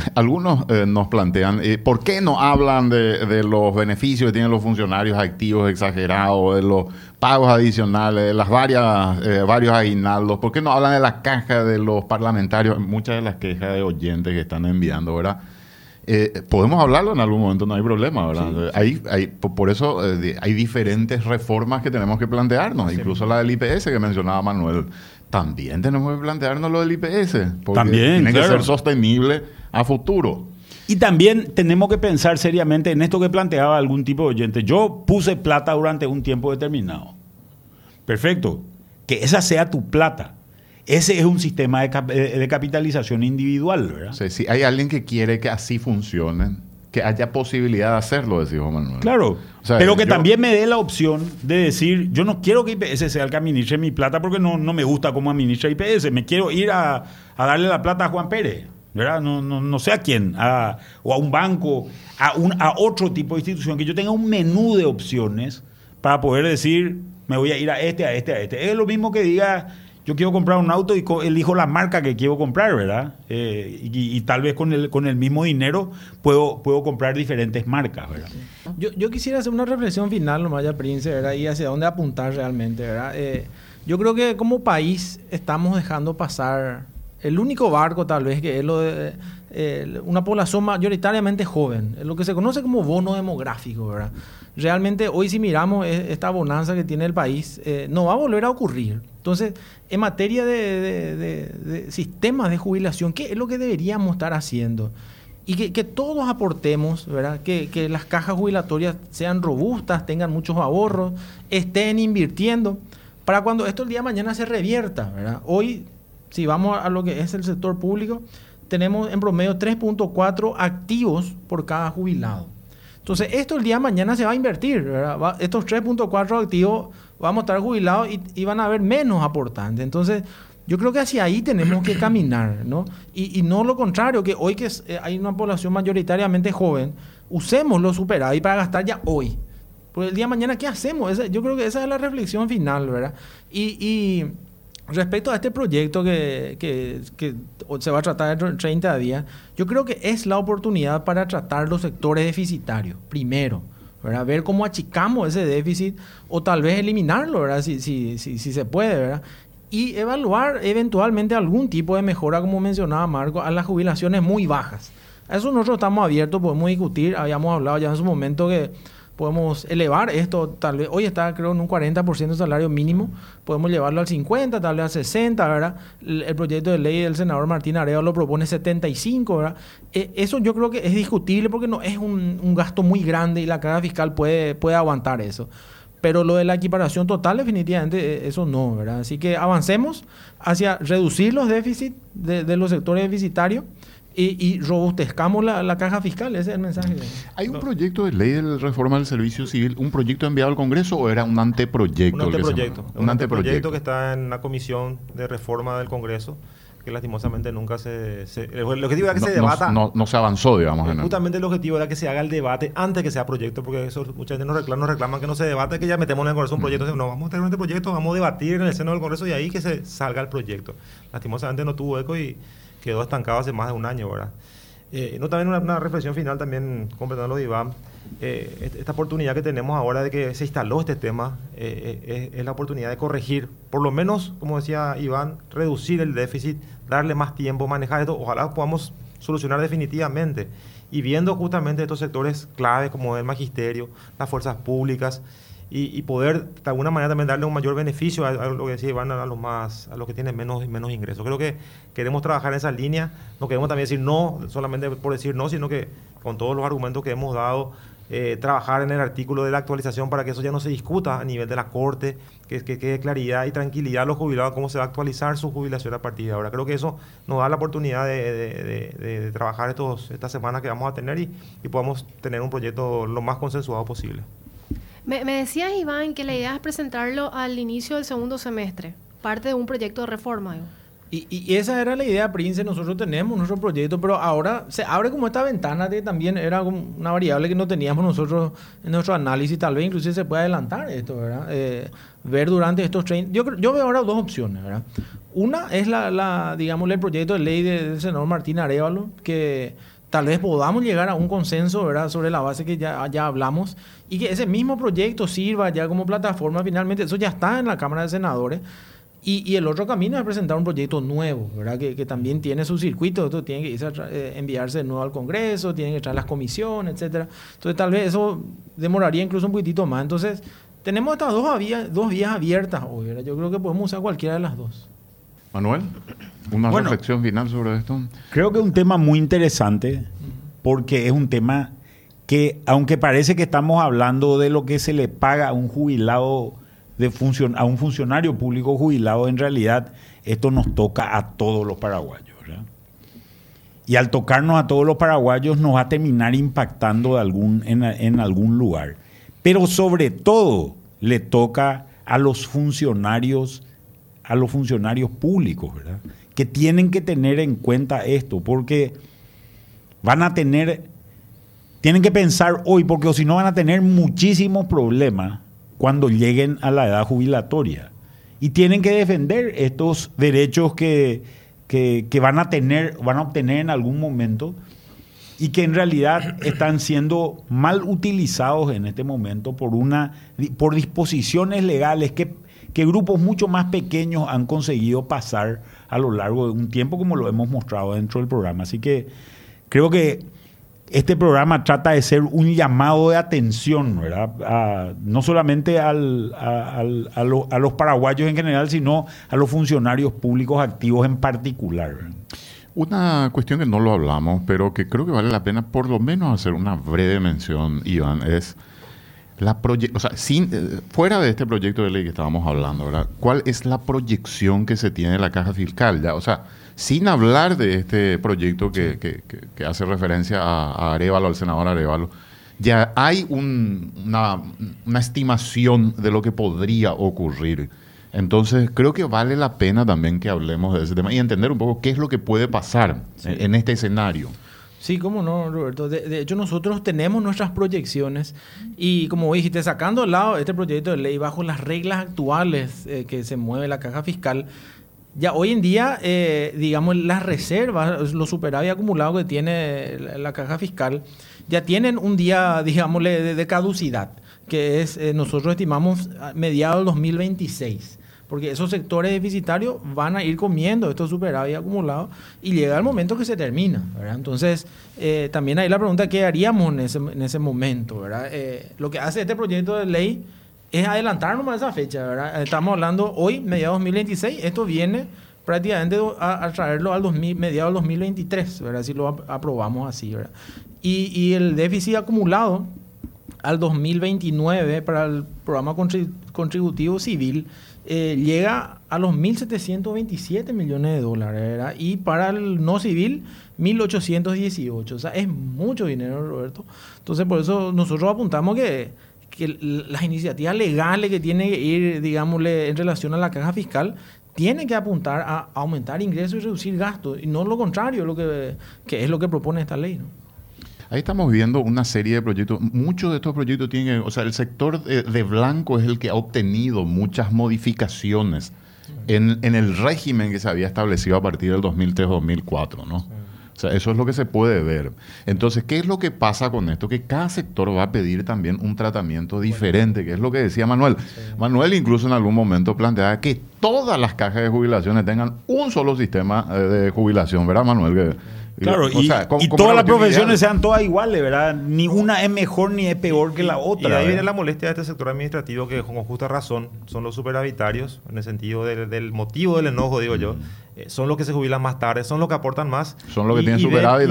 Speaker 5: algunos eh, nos plantean, eh, ¿por qué no hablan de, los beneficios que tienen los funcionarios activos exagerados, de los pagos adicionales, de las varias, varios aguinaldos? ¿Por qué no hablan de la caja de los parlamentarios? Muchas de las quejas de oyentes que están enviando, ¿verdad? Eh, podemos hablarlo en algún momento, no hay problema, ¿verdad? Hay, hay, por eso eh, hay diferentes reformas que tenemos que plantearnos, incluso la del IPS que mencionaba Manuel. También tenemos que plantearnos lo del IPS, porque
Speaker 4: también,
Speaker 5: tiene que ser sostenible a futuro.
Speaker 4: Y también tenemos que pensar seriamente en esto que planteaba algún tipo de oyente. Yo puse plata durante un tiempo determinado. Perfecto. Que esa sea tu plata. Ese es un sistema de, de capitalización individual, ¿verdad?
Speaker 5: Sí, si hay alguien que quiere que así funcione, que haya posibilidad de hacerlo, decía Juan Manuel.
Speaker 4: Claro, pero que también me dé la opción de decir, yo no quiero que IPS sea el que administre mi plata porque no, no me gusta cómo administra IPS, me quiero ir a, darle la plata a Juan Pérez. ¿Verdad? No, no, no sé a quién, o a un banco, a, un, a otro tipo de institución, que yo tenga un menú de opciones para poder decir, me voy a ir a este, a este, a este. Es lo mismo que diga, yo quiero comprar un auto y elijo la marca que quiero comprar, ¿verdad? Eh, y, tal vez con el, con el mismo dinero puedo, puedo comprar diferentes marcas, ¿verdad?
Speaker 3: Yo, yo quisiera hacer una reflexión final, nomás ya, Prince, ¿verdad? Y hacia dónde apuntar realmente, ¿verdad? Eh, yo creo que como país estamos dejando pasar el único barco, tal vez, que es lo de eh, una población mayoritariamente joven, lo que se conoce como bono demográfico, ¿verdad? Realmente hoy si miramos esta bonanza que tiene el país, no va a volver a ocurrir. Entonces, en materia de, sistemas de jubilación, ¿qué es lo que deberíamos estar haciendo? Y que, todos aportemos, ¿verdad? Que, las cajas jubilatorias sean robustas, tengan muchos ahorros, estén invirtiendo, para cuando esto el día de mañana se revierta, ¿verdad? Hoy, si vamos a lo que es el sector público, tenemos en promedio 3.4 activos por cada jubilado. Entonces, esto el día de mañana se va a invertir, ¿verdad? estos 3.4 activos vamos a estar jubilados y, van a haber menos aportantes. Entonces, yo creo que hacia ahí tenemos que caminar, ¿no? Y, no lo contrario, que hoy que eh, hay una población mayoritariamente joven, usemos lo superado y para gastar ya hoy. Porque el día de mañana, ¿qué hacemos? yo creo que esa es la reflexión final, ¿verdad? Y, respecto a este proyecto que, que, se va a tratar en 30 días, yo creo que es la oportunidad para tratar los sectores deficitarios, primero. Ver cómo achicamos ese déficit o tal vez eliminarlo, ¿verdad? Si, si, si, si se puede, ¿verdad? Y evaluar eventualmente algún tipo de mejora, como mencionaba Marco, a las jubilaciones muy bajas. A eso nosotros estamos abiertos, podemos discutir, habíamos hablado ya en su momento que podemos elevar esto, tal vez, hoy está creo en un 40% de salario mínimo, podemos llevarlo al 50, tal vez al 60, ¿verdad? El, proyecto de ley del senador Martín Areo lo propone 75, ¿verdad? E, eso yo creo que es discutible porque no es un, gasto muy grande y la carga fiscal puede, puede aguantar eso. Pero lo de la equiparación total, definitivamente, e, eso no, ¿verdad? Así que avancemos hacia reducir los déficits de, de los sectores deficitarios y, robustezcamos la, caja fiscal, ese es el mensaje.
Speaker 5: ¿Hay un proyecto de ley de reforma del servicio civil, un proyecto enviado al Congreso o era un anteproyecto?
Speaker 6: Un anteproyecto. Un, anteproyecto que está en la comisión de reforma del Congreso que lastimosamente nunca se... se el objetivo era que
Speaker 5: no,
Speaker 6: se debata...
Speaker 5: No, no, se avanzó, digamos. En
Speaker 6: justamente el objetivo era que se haga el debate antes que sea proyecto, porque eso, mucha gente nos reclama, nos reclama que no se debate, que ya metemos en el Congreso un proyecto. No, vamos a tener este proyecto, vamos a debatir en el seno del Congreso y ahí que se salga el proyecto. Lastimosamente no tuvo eco y quedó estancado hace más de un año, ¿verdad? Eh, no, también una, reflexión final, también completando lo de Iván. Eh, esta oportunidad que tenemos ahora de que se instaló este tema eh, es la oportunidad de corregir, por lo menos, como decía Iván, reducir el déficit, darle más tiempo, manejar esto. Ojalá podamos solucionar definitivamente. Y viendo justamente estos sectores claves como el magisterio, las fuerzas públicas, y, poder de alguna manera también darle un mayor beneficio a, lo que decía Iván, a los más, a los que tienen menos, menos ingresos. Creo que queremos trabajar en esa línea, no queremos también decir no, solamente por decir no, sino que con todos los argumentos que hemos dado, eh, trabajar en el artículo de la actualización para que eso ya no se discuta a nivel de la Corte, que, que quede claridad y tranquilidad a los jubilados cómo se va a actualizar su jubilación a partir de ahora. Creo que eso nos da la oportunidad de, trabajar estos, esta semana que vamos a tener y, y podamos tener un proyecto lo más consensuado posible.
Speaker 2: Me, decías, Iván, que la idea es presentarlo al inicio del segundo semestre, parte de un proyecto de reforma.
Speaker 3: Y, esa era la idea, Prince. Nosotros tenemos nuestro proyecto, pero ahora se abre como esta ventana de también era una variable que no teníamos nosotros en nuestro análisis. Tal vez inclusive se puede adelantar esto, ¿verdad? Eh, ver durante estos 30. Yo, yo veo ahora dos opciones, ¿verdad? Una es la, la digamos, el proyecto de ley del senador Martín Arevalo, que tal vez podamos llegar a un consenso ¿verdad? sobre la base que ya, ya hablamos y que ese mismo proyecto sirva ya como plataforma finalmente. Eso ya está en la Cámara de Senadores. Y, y el otro camino es presentar un proyecto nuevo, ¿verdad? Que, que también tiene su circuito, esto tiene que eh, enviarse de nuevo al Congreso, tiene que entrar las comisiones, etcétera. Entonces tal vez eso demoraría incluso un poquitito más. Entonces tenemos estas dos, dos vías abiertas hoy, ¿verdad? Yo creo que podemos usar cualquiera de las dos.
Speaker 5: Manuel, una reflexión final sobre esto.
Speaker 4: Creo que es un tema muy interesante porque es un tema que, aunque parece que estamos hablando de lo que se le paga a un jubilado, de a un funcionario público jubilado, en realidad esto nos toca a todos los paraguayos. Y al tocarnos a todos los paraguayos nos va a terminar impactando de algún, en, en algún lugar. Pero sobre todo le toca a los funcionarios a los funcionarios públicos, ¿verdad? Que tienen que tener en cuenta esto, porque van a tener, tienen que pensar hoy, porque si no van a tener muchísimos problemas cuando lleguen a la edad jubilatoria. Y tienen que defender estos derechos que, que, que van a tener, van a obtener en algún momento y que en realidad están siendo mal utilizados en este momento por una por disposiciones legales que que grupos mucho más pequeños han conseguido pasar a lo largo de un tiempo, como lo hemos mostrado dentro del programa. Así que creo que este programa trata de ser un llamado de atención, ¿verdad? no solamente a, los paraguayos en general, sino a los funcionarios públicos activos en particular.
Speaker 5: Una cuestión que no lo hablamos, pero que creo que vale la pena por lo menos hacer una breve mención, Iván, es la o sea, sin, eh, fuera de este proyecto de ley que estábamos hablando, ¿verdad? ¿Cuál es la proyección que se tiene de la caja fiscal? Ya, o sea, sin hablar de este proyecto que, que, que, hace referencia a, Arevalo, al senador Arevalo, ya hay una, una, estimación de lo que podría ocurrir. Entonces, creo que vale la pena también que hablemos de ese tema y entender un poco qué es lo que puede pasar en este escenario.
Speaker 3: Sí, cómo no, Roberto. De, hecho, nosotros tenemos nuestras proyecciones y, como dijiste, sacando al lado este proyecto de ley bajo las reglas actuales eh, que se mueve la caja fiscal, ya hoy en día, eh, digamos, las reservas, los superávit acumulados que tiene la, caja fiscal, ya tienen un día, digamos, de, caducidad, que es, eh, nosotros estimamos, mediados del 2026 porque esos sectores deficitarios van a ir comiendo estos superávit acumulados y llega el momento que se termina. Entonces, eh, también hay la pregunta, ¿qué haríamos en ese, en ese momento, ¿verdad? Eh, lo que hace este proyecto de ley es adelantarnos a esa fecha, ¿verdad? Estamos hablando hoy, mediados 2026, esto viene prácticamente a, traerlo al 2000, mediados del 2023, ¿verdad? Si lo aprobamos así, ¿verdad? Y, y el déficit acumulado al 2029 para el programa contributivo civil eh, llega a los 1.727 millones de dólares, y para el no civil, 1.818. O sea, es mucho dinero, Roberto. Entonces, por eso nosotros apuntamos que, que las iniciativas legales que tienen que ir, digámosle, en relación a la caja fiscal, tiene que apuntar a aumentar ingresos y reducir gastos, y no lo contrario, lo que, que es lo que propone esta ley.
Speaker 5: Ahí estamos viendo una serie de proyectos. Muchos de estos proyectos tienen, o sea, el sector de, de blanco es el que ha obtenido muchas modificaciones en, en, el régimen que se había establecido a partir del 2003-2004, ¿no? O sea, eso es lo que se puede ver. Entonces, ¿qué es lo que pasa con esto? Que cada sector va a pedir también un tratamiento diferente, que es lo que decía Manuel. Sí. Manuel incluso en algún momento planteaba que todas las cajas de jubilaciones tengan un solo sistema eh, de jubilación, ¿verdad, Manuel? Que,
Speaker 4: Claro, y, sea, y todas las profesiones sean todas iguales, ¿verdad? Ni una es mejor ni es peor que la otra.
Speaker 6: Y ahí viene la molestia de este sector administrativo que con justa razón son los superavitarios, en el sentido del, del motivo del enojo, digo yo. Eh, son los que se jubilan más tarde, son los que aportan más.
Speaker 5: Son los que y, tienen superávit.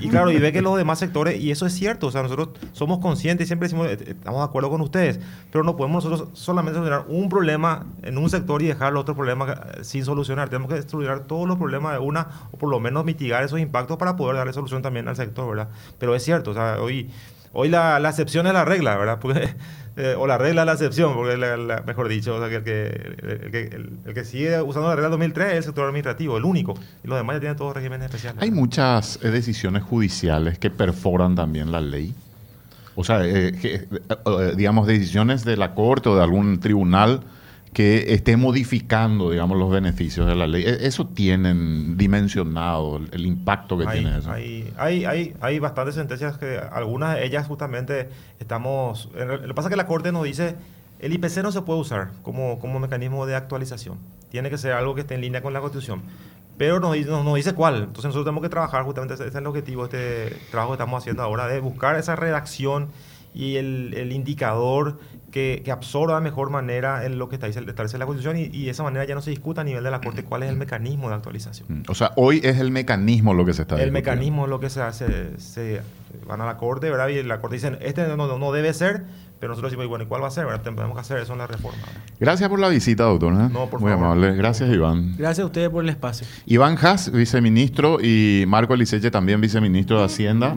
Speaker 6: Y, y, claro, y ve que los demás sectores, y eso es cierto, o sea, nosotros somos conscientes y siempre decimos, eh, estamos de acuerdo con ustedes, pero no podemos nosotros solamente solucionar un problema en un sector y dejar los otros problemas sin solucionar. Tenemos que solucionar todos los problemas de una, o por lo menos mitigar esos impactos para poder darle solución también al sector, ¿verdad? Pero es cierto, o sea, hoy, hoy la, la excepción es la regla, ¿verdad? Eh, o la regla es la excepción, porque la, mejor dicho, o sea, que el, que, el, que, el, sigue usando la regla 2003 es el sector administrativo, el único. Y los demás ya tienen todos regímenes especiales.
Speaker 5: Hay muchas eh, decisiones judiciales que perforan también la ley. O sea, eh, digamos, decisiones de la corte o de algún tribunal que esté modificando, digamos, los beneficios de la ley. ¿Eso tienen dimensionado el, el impacto que
Speaker 6: hay,
Speaker 5: tiene eso?
Speaker 6: Hay, hay, hay, hay, bastantes sentencias que algunas de ellas justamente estamos... Lo que pasa es que la Corte nos dice, el IPC no se puede usar como, como mecanismo de actualización. Tiene que ser algo que esté en línea con la Constitución. Pero no, no, no dice cuál. Entonces nosotros tenemos que trabajar, justamente ese es el objetivo este trabajo que estamos haciendo ahora, de buscar esa redacción y el, el indicador que, que, absorba de mejor manera en lo que establece la Constitución y, y, de esa manera ya no se discuta a nivel de la Corte cuál es el mecanismo de actualización.
Speaker 5: O sea, hoy es el mecanismo lo que se está
Speaker 6: El mecanismo es lo que se hace, se van a la Corte, ¿verdad? Y la Corte dice, este no, no, no debe ser, pero nosotros decimos, bueno, ¿y cuál va a ser? ¿verdad? Tenemos que hacer eso en la reforma. ¿verdad?
Speaker 5: Gracias por la visita, doctor. ¿eh?
Speaker 6: No, por
Speaker 5: Muy
Speaker 6: favor.
Speaker 5: amable. Gracias, Iván.
Speaker 3: Gracias a ustedes por el espacio.
Speaker 5: Iván Haas, viceministro, y Marco Eliseche, también viceministro de Hacienda.